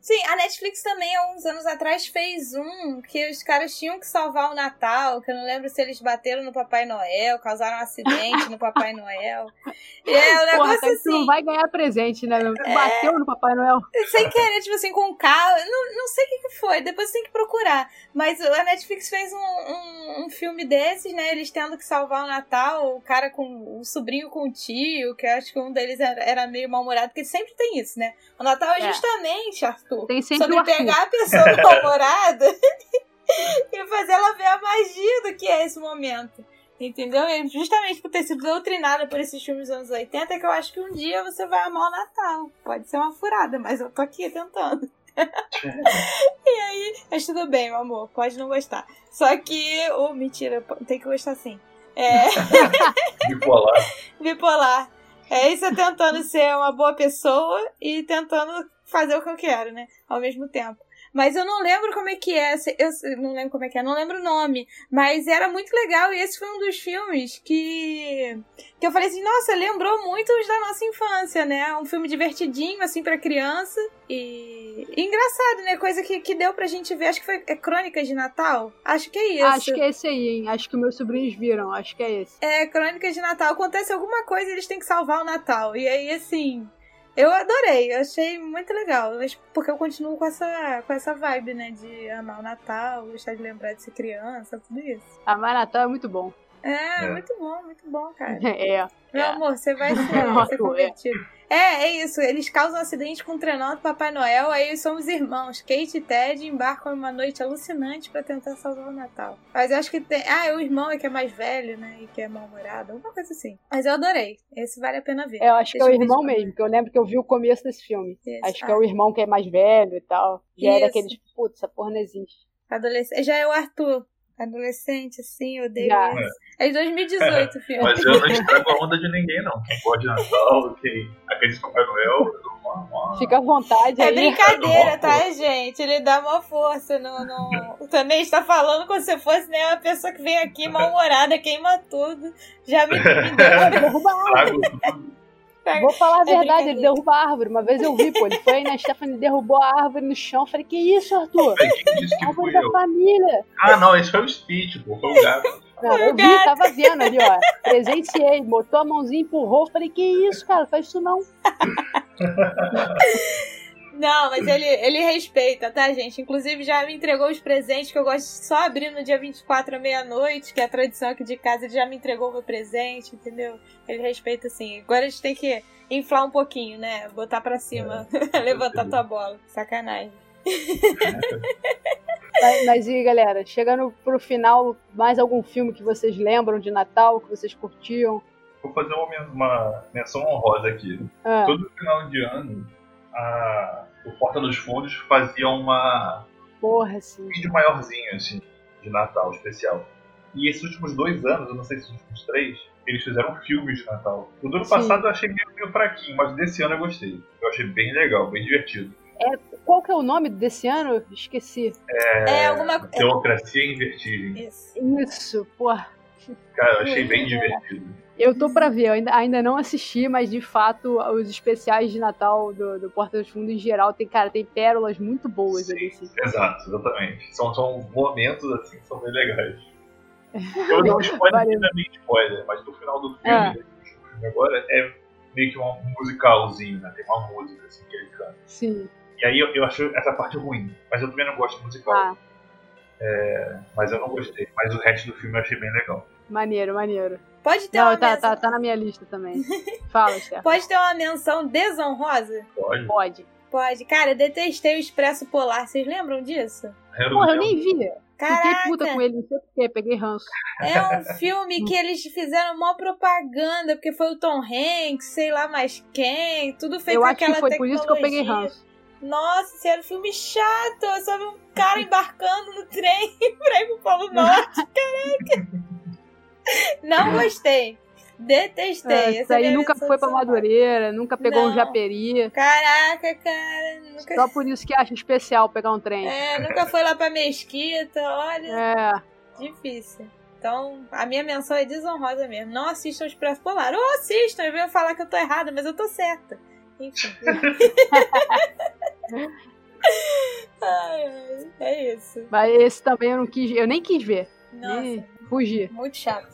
Sim, a Netflix também, há uns anos atrás, fez um que os caras tinham que salvar o Natal, que eu não lembro se eles bateram no Papai Noel, causaram um acidente no Papai Noel. É um negócio Porra, assim. Não vai ganhar presente, né? Tu bateu no Papai Noel. Sem querer, tipo assim, com um carro. Não, não sei o que, que foi, depois tem que procurar. Mas a Netflix fez um, um, um filme desses, né? Eles tendo que salvar o Natal, o cara com o sobrinho com o tio, que eu acho que um deles era, era meio mal-humorado, porque sempre tem isso, né? O Natal é É. justamente, Arthur, Tem sempre sobre Arthur. pegar a pessoa mal-humorada e fazer ela ver a magia do que é esse momento. Entendeu? E justamente por ter sido doutrinada por esses filmes dos anos 80 que eu acho que um dia você vai amar o Natal. Pode ser uma furada, mas eu tô aqui tentando. e aí, mas tudo bem, meu amor, pode não gostar. Só que, oh, mentira, tem que gostar sim. É, Bipolar. bipolar. É isso, é tentando ser uma boa pessoa e tentando fazer o que eu quero, né? Ao mesmo tempo. Mas eu não lembro como é que é. Eu não lembro como é que é, não lembro o nome. Mas era muito legal e esse foi um dos filmes que. que eu falei assim, nossa, lembrou muito os da nossa infância, né? Um filme divertidinho, assim, pra criança. E. e engraçado, né? Coisa que, que deu pra gente ver. Acho que foi é Crônicas de Natal. Acho que é isso. Acho que é esse aí, hein? Acho que meus sobrinhos viram. Acho que é esse. É, Crônicas de Natal. Acontece alguma coisa e eles têm que salvar o Natal. E aí, assim. Eu adorei, achei muito legal. mas- Porque eu continuo com essa, com essa vibe, né? De amar o Natal, gostar de lembrar de ser criança, tudo isso. A Mar Natal é muito bom. É, É. muito bom, muito bom, cara. É. Meu É. amor, você vai ser, Nossa, ser convertido. É, é isso. Eles causam um acidente com o trenó do Papai Noel, aí somos irmãos. Kate e Ted embarcam em uma noite alucinante pra tentar salvar o Natal. Mas eu acho que tem. Ah, o irmão é que é mais velho, né? E que é mal-humorado, alguma coisa assim. Mas eu adorei. Esse vale a pena ver. É, Eu acho que é o Deixa irmão mesmo, porque eu lembro que eu vi o começo desse filme. Isso. Acho que é o irmão que é mais velho e tal. Já Isso. era aqueles, putz, essa porra não existe. Adolescente. Já é o Arthur. Adolescente, assim, eu odeio Já. isso. É de 2018 o filme. Mas eu não estrago a onda de ninguém, não. Quem gosta de Natal, quem acredita no Papai Noel. Fica à vontade É aí. brincadeira, tá, gente? Ele dá uma força no. no... Também está falando como se fosse né, uma pessoa que vem aqui mal-humorada, queima tudo. Já me, me. Derruba a árvore. Estrago tudo. Vou falar a É verdade, ele brincadeira. derruba a árvore. Uma vez eu vi, pô, ele foi aí na Stephanie derrubou a árvore no chão. Falei, que isso, Arthur? Aí, Quem disse que Árvore da eu? família. Ah, não, esse foi o Stitch, pô. Foi o gato. Não, eu vi, gato. tava vendo ali, ó. Presenciei, botou a mãozinha, empurrou. Falei, que isso, cara? Faz isso não. Não, mas ele, ele respeita, tá, gente? Inclusive já me entregou os presentes que eu gosto de só abrir no dia 24 à meia-noite, que é a tradição aqui de casa. Ele já me entregou o meu presente, entendeu? Ele respeita sim. Agora a gente tem que inflar um pouquinho, né? Botar pra cima, levantar tua bola. Sacanagem. Mas, mas e galera, chegando pro final, mais algum filme que vocês lembram de Natal, que vocês curtiam? Vou fazer uma, uma menção honrosa aqui. Ah, Todo final de ano, a- o Porta dos Fundos fazia uma porra, assim. vídeo maiorzinho, assim, de Natal especial. E esses últimos dois anos, eu não sei se os últimos três, eles fizeram filmes de Natal. O do ano Sim. passado eu achei meio, meio fraquinho, mas desse ano eu gostei. Eu achei bem legal, bem divertido. Qual que é o nome desse ano? Esqueci. É, alguma coisa. Democracia em Vertigem. Isso. Isso, porra. Cara, eu achei bem divertido. Eu tô pra ver, eu ainda, ainda não assisti, mas de fato os especiais de Natal do, do Porta dos Fundos em geral tem, cara, tem pérolas muito boas ali. Assim. Exato, exatamente. São, são momentos assim que são bem legais. Eu spoiler, não é nem spoiler, mas no final do filme, Ah. filme agora, é meio que um musicalzinho, né? Tem uma música assim que ele canta. Sim. E aí eu, eu acho essa parte ruim, mas eu também não gosto de musical. Ah, Mas eu não gostei. Mas o resto do filme eu achei bem legal. maneiro, maneiro. Pode ter, Não, uma tá, menção, tá, tá na minha lista também. Fala, Esther. pode ter uma menção desonrosa? Pode. Pode. Pode. Cara, eu detestei o Expresso Polar. Vocês lembram disso? Era Porra, eu nem vi. Fiquei Caraca! puta com ele, não sei porquê, peguei ranço. É um filme que eles fizeram mó propaganda, porque foi o Tom Hanks, sei lá mais quem, tudo feito eu com acho que aquela foi por isso que eu peguei tecnologia. ranço. Nossa, era um filme chato. Eu só vi um cara embarcando no trem pra ir pro Polo Norte. Caraca! Não gostei. Detestei. É, Essa aí nunca foi pra. Madureira, nunca pegou um Não. japeri. Caraca, cara. Nunca, Só por isso que acha especial pegar um trem. é, nunca foi lá pra Mesquita. Olha, É. difícil. Então, a minha menção é desonrosa mesmo. Não assistam Expresso Polar. Ou assistam, e venham falar que eu tô errada, mas eu tô certa. Enfim. Ai, é isso. Mas esse também eu não quis, eu nem quis ver. Nossa, Nem fugi. muito chato.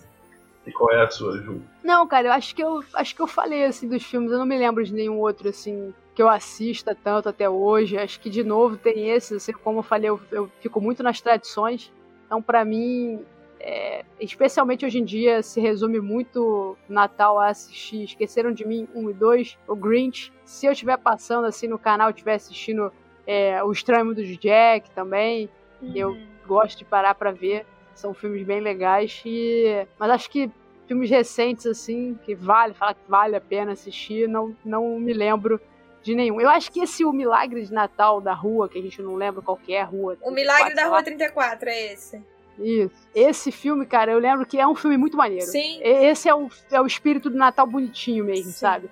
E qual é a sua, Ju? Não, cara, eu acho que eu acho que eu falei assim dos filmes, eu não me lembro de nenhum outro assim que eu assista tanto até hoje. Acho que de novo tem esses, assim, como eu falei, eu, eu fico muito nas tradições. Então, pra mim, é, especialmente hoje em dia, se resume muito Natal a assistir Esqueceram de Mim 1 e 2, o Grinch. Se eu estiver passando assim no canal, estiver assistindo é, O Estranho de Jack também, Eu- Uhum. gosto de parar pra ver. São filmes bem legais. E... Mas acho que filmes recentes, assim, que vale, falar que vale a pena assistir, não, não me lembro de nenhum. Eu acho que esse O Milagre de Natal da Rua, que a gente não lembra qual que é a rua. O Milagre da Rua lá. 34 é esse. Isso. Esse filme, cara, eu lembro que é um filme muito maneiro. Sim. Esse é o, é o espírito do Natal bonitinho mesmo, Sim. sabe?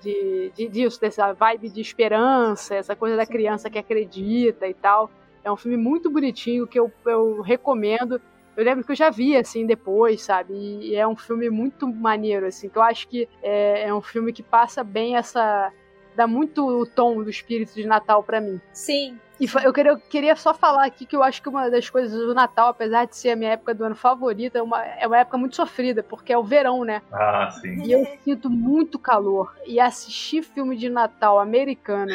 De, de, disso, dessa vibe de esperança, essa coisa da criança que acredita e tal. É um filme muito bonitinho que eu, eu recomendo. Eu lembro que eu já vi, assim, depois, sabe? E, e é um filme muito maneiro, assim, que eu acho que é, é um filme que passa bem essa. dá muito o tom do espírito de Natal pra mim. Sim. E eu queria, eu queria só falar aqui que eu acho que uma das coisas do Natal, apesar de ser a minha época do ano favorita, é uma, é uma época muito sofrida, porque é o verão, né? Ah, sim. E eu sinto muito calor. E assistir filme de Natal americano,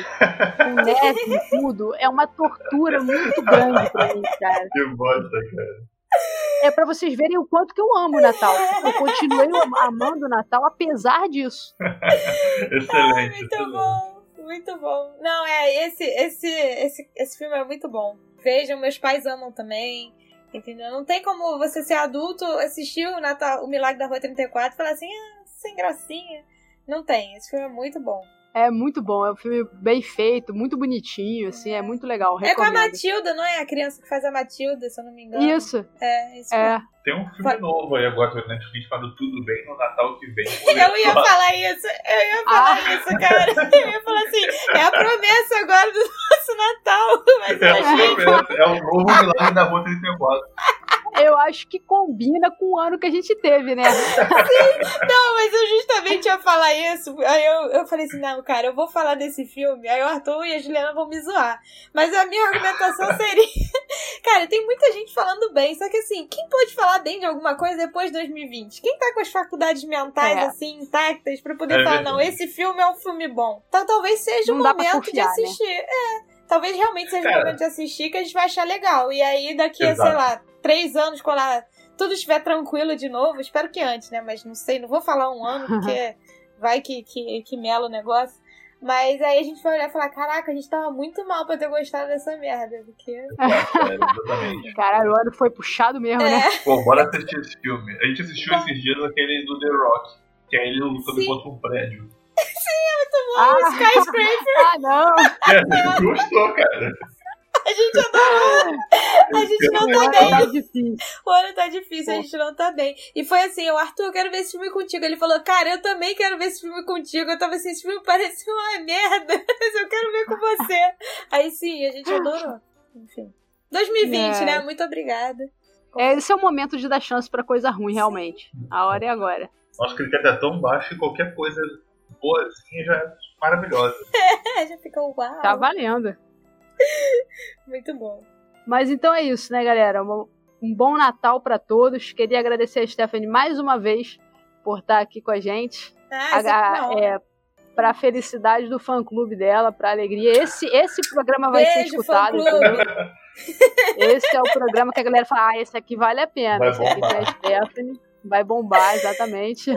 com neve e tudo, é uma tortura muito grande pra mim, cara. Que bosta, cara. É pra vocês verem o quanto que eu amo o Natal. Eu continuei am- amando o Natal apesar disso. Excelente. Muito excelente. bom, muito bom. Não, é, esse, esse, esse, esse filme é muito bom. Vejam, meus pais amam também. Entendeu? Não tem como você ser adulto, assistir o, Natal, o Milagre da Rua 34 e falar assim, ah, sem gracinha. Não tem, esse filme é muito bom. É muito bom, é um filme bem feito, muito bonitinho, assim, é muito legal. É com a Recomendo. Matilda, não é? A criança que faz a Matilda, se eu não me engano. Isso, É, isso é. mesmo. Tem um filme novo aí agora na Netflix chamado Tudo Bem no Natal que vem. Eu ia falar isso, eu ia falar Ah. isso, cara. Eu ia falar assim, é a promessa agora do nosso Natal. Mas É, o promessa, é o novo milagre da Rua 34. Eu acho que combina com o ano que a gente teve, né? Não, mas eu justamente ia falar isso. Aí eu, eu falei assim: não, cara, eu vou falar desse filme. Aí o Arthur e a Juliana vão me zoar. Mas a minha argumentação seria: cara, tem muita gente falando bem. Só que assim, quem pode falar bem de alguma coisa depois de 2020? Quem tá com as faculdades mentais É. assim intactas pra poder É falar: verdade. não, esse filme é um filme bom? Então talvez seja o Não pra momento de confiar, né? assistir. É. Talvez realmente seja o momento de assistir que a gente vai achar legal. E aí, daqui a, Exato. sei lá, três anos, quando a- tudo estiver tranquilo de novo, espero que antes, né? Mas não sei, não vou falar um ano, porque vai que, que, que mela o negócio. Mas aí a gente vai olhar e falar: caraca, a gente tava muito mal pra ter gostado dessa merda. Porque. É, exatamente. Caralho, o ano foi puxado mesmo, né? É, Pô, bora assistir esse filme. A gente assistiu esses dias aquele do The Rock, que é ele lutando Sim. contra um prédio. Ah, Skyscraper, ah, não! É, gostou, cara. A gente adorou. A gente não O tá ano bem. tá difícil. O ano tá difícil, a gente não tá bem. E foi assim, o Arthur, eu quero ver esse filme contigo. Ele falou, cara, eu também quero ver esse filme contigo. Eu tava assim, esse filme parece uma merda, mas eu quero ver com você. Aí sim, a gente adorou. Enfim. 2020, É. né? Muito obrigada. É, esse é o momento de dar chance pra coisa ruim, realmente. A hora é agora. Nosso critério é tão baixo que qualquer coisa boazinha já é maravilhosa. É, já ficou uau. Tá valendo. Muito bom. Mas então é isso, né, galera? Um, um bom Natal pra todos. Queria agradecer a Stephanie mais uma vez por estar aqui com a gente. Ah, A- a- não. é, pra felicidade do fã clube dela, pra alegria. Esse, esse programa vai ser Beijo, escutado. fã-clube. entendeu? Esse é o programa que a galera fala: ah, esse aqui vale a pena. Vai esse aqui tem a Stephanie. Vai bombar, exatamente.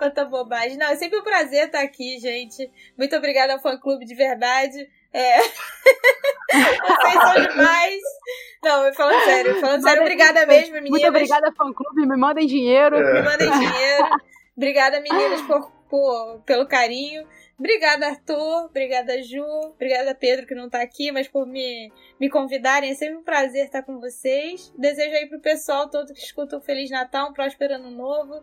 Quanta bobagem. Não, é sempre um prazer estar aqui, gente. Muito obrigada ao fã-clube de verdade. É. Vocês são demais. Não, falando sério, falando sério, obrigada mesmo, meninas. Muito obrigada, fã clube. Me mandem dinheiro. Me mandem dinheiro. Obrigada, meninas, por, por- pelo carinho. Obrigada, Arthur. Obrigada, Ju. Obrigada, Pedro, que não tá aqui, mas por me, me convidarem. É sempre um prazer estar com vocês. Desejo aí pro pessoal todo que escuta um Feliz Natal, um próspero ano novo.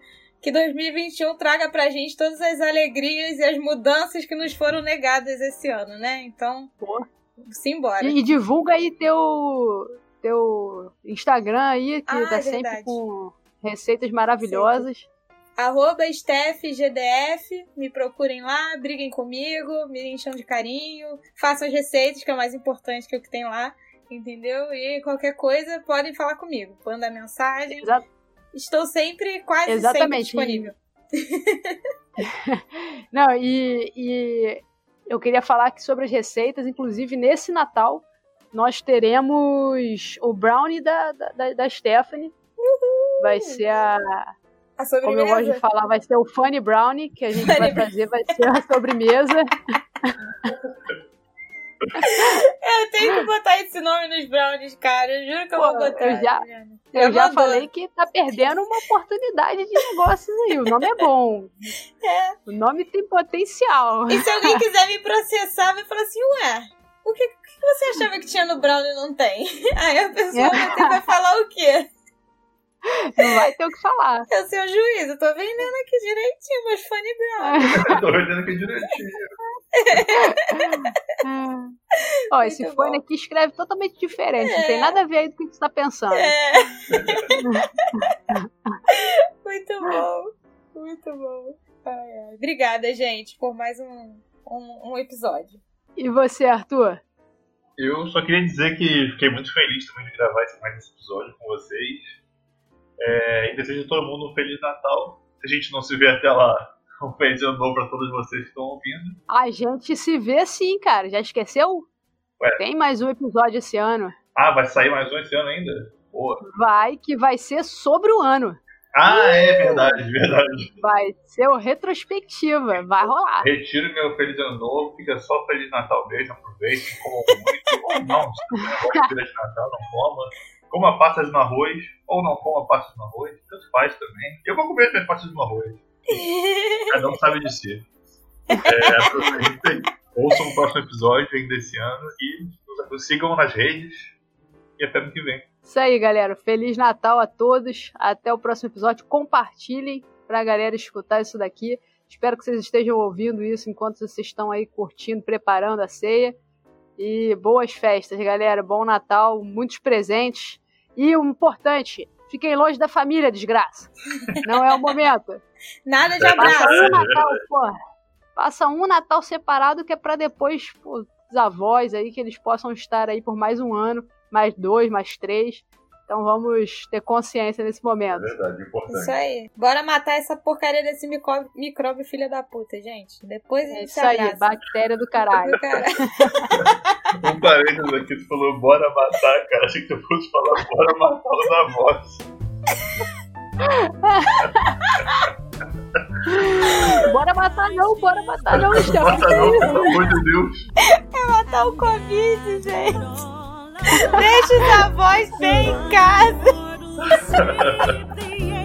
Que 2021 traga pra gente todas as alegrias e as mudanças que nos foram negadas esse ano, né? Então, Pô. simbora. E, e divulga aí teu, teu Instagram aí, que Ah, tá é sempre com receitas maravilhosas. Arroba StephGDF, me procurem lá, briguem comigo, me encham de carinho, façam as receitas, que é o mais importante que é o que tem lá, entendeu? E qualquer coisa, podem falar comigo. Manda mensagem. Exa- Estou sempre, quase Exatamente. sempre disponível. Não, e, e eu queria falar aqui sobre as receitas, inclusive nesse Natal nós teremos o brownie da, da, da- Stephanie. Vai ser a. A Como eu gosto de falar, vai ser o Funny Brownie que a gente Funny vai fazer, vai ser a sobremesa. Eu tenho que botar esse nome nos brownies, cara. Eu juro que eu Pô, vou botar. eu já- Juliana. Eu já falei que tá perdendo uma oportunidade de negócios aí. O nome é bom. É. O nome tem potencial. E se alguém quiser me processar, vai falar assim, ué, o que, o que você achava que tinha no brownie e não tem? Aí a pessoa vai, ter, vai falar o quê? Não vai ter o que falar. É o seu juiz, eu tô vendendo aqui direitinho meus funny brownies. Tô vendendo aqui direitinho. Ó, esse Muito fone bom. aqui escreve totalmente diferente. Não É. tem nada a ver aí com o que você tá pensando. É. Muito bom, muito bom. Ai, ai. Obrigada, gente, por mais um, um, um episódio. E você, Arthur? Eu só queria dizer que fiquei muito feliz também de gravar esse, mais esse episódio com vocês. É, e desejo a todo mundo um Feliz Natal. Se a gente não se vê até lá, um feliz ano novo pra todos vocês que estão ouvindo. A gente se vê sim, cara. Já esqueceu? Ué. Tem mais um episódio esse ano. Ah, vai sair mais um esse ano ainda? Boa. Vai, que vai ser sobre o ano. Ah, é verdade, verdade. Vai ser o retrospectiva. Vai rolar. Retiro meu Feliz Ano Novo, fica só Feliz Natal mesmo, aproveitem, comam muito, ou não, se não de Feliz Natal, não coma. Coma passas no arroz, ou não coma passas no arroz, tanto faz também. Eu vou comer as passas no arroz, cada um sabe de si. É, ouçam o próximo episódio ainda esse ano e nos sigam nas redes e até ano que vem. Isso aí, galera. Feliz Natal a todos. Até o próximo episódio. Compartilhem pra galera escutar isso daqui. Espero que vocês estejam ouvindo isso enquanto vocês estão aí curtindo, preparando a ceia. E boas festas, galera. Bom Natal, muitos presentes. E o importante, fiquem longe da família, desgraça. Não é o momento. Nada de Passa abraço. um Natal, porra. Passa um Natal separado que é pra depois, pô, os avós aí, que eles possam estar aí por mais um ano, mais dois, mais três. Então vamos ter consciência nesse É momento. verdade, Isso importante. aí. Bora matar essa porcaria desse micróbio, micróbio filha da puta, gente. Depois a É gente isso se aí, bactéria do caralho. Do caralho. Um parênteses aqui, tu falou bora matar, cara. Achei que tu fosse falar bora matar os avós. Bora matar não, bora matar não. Mata não, pelo amor de Deus. matar o Covid, gente. Deixa os avós bem em casa.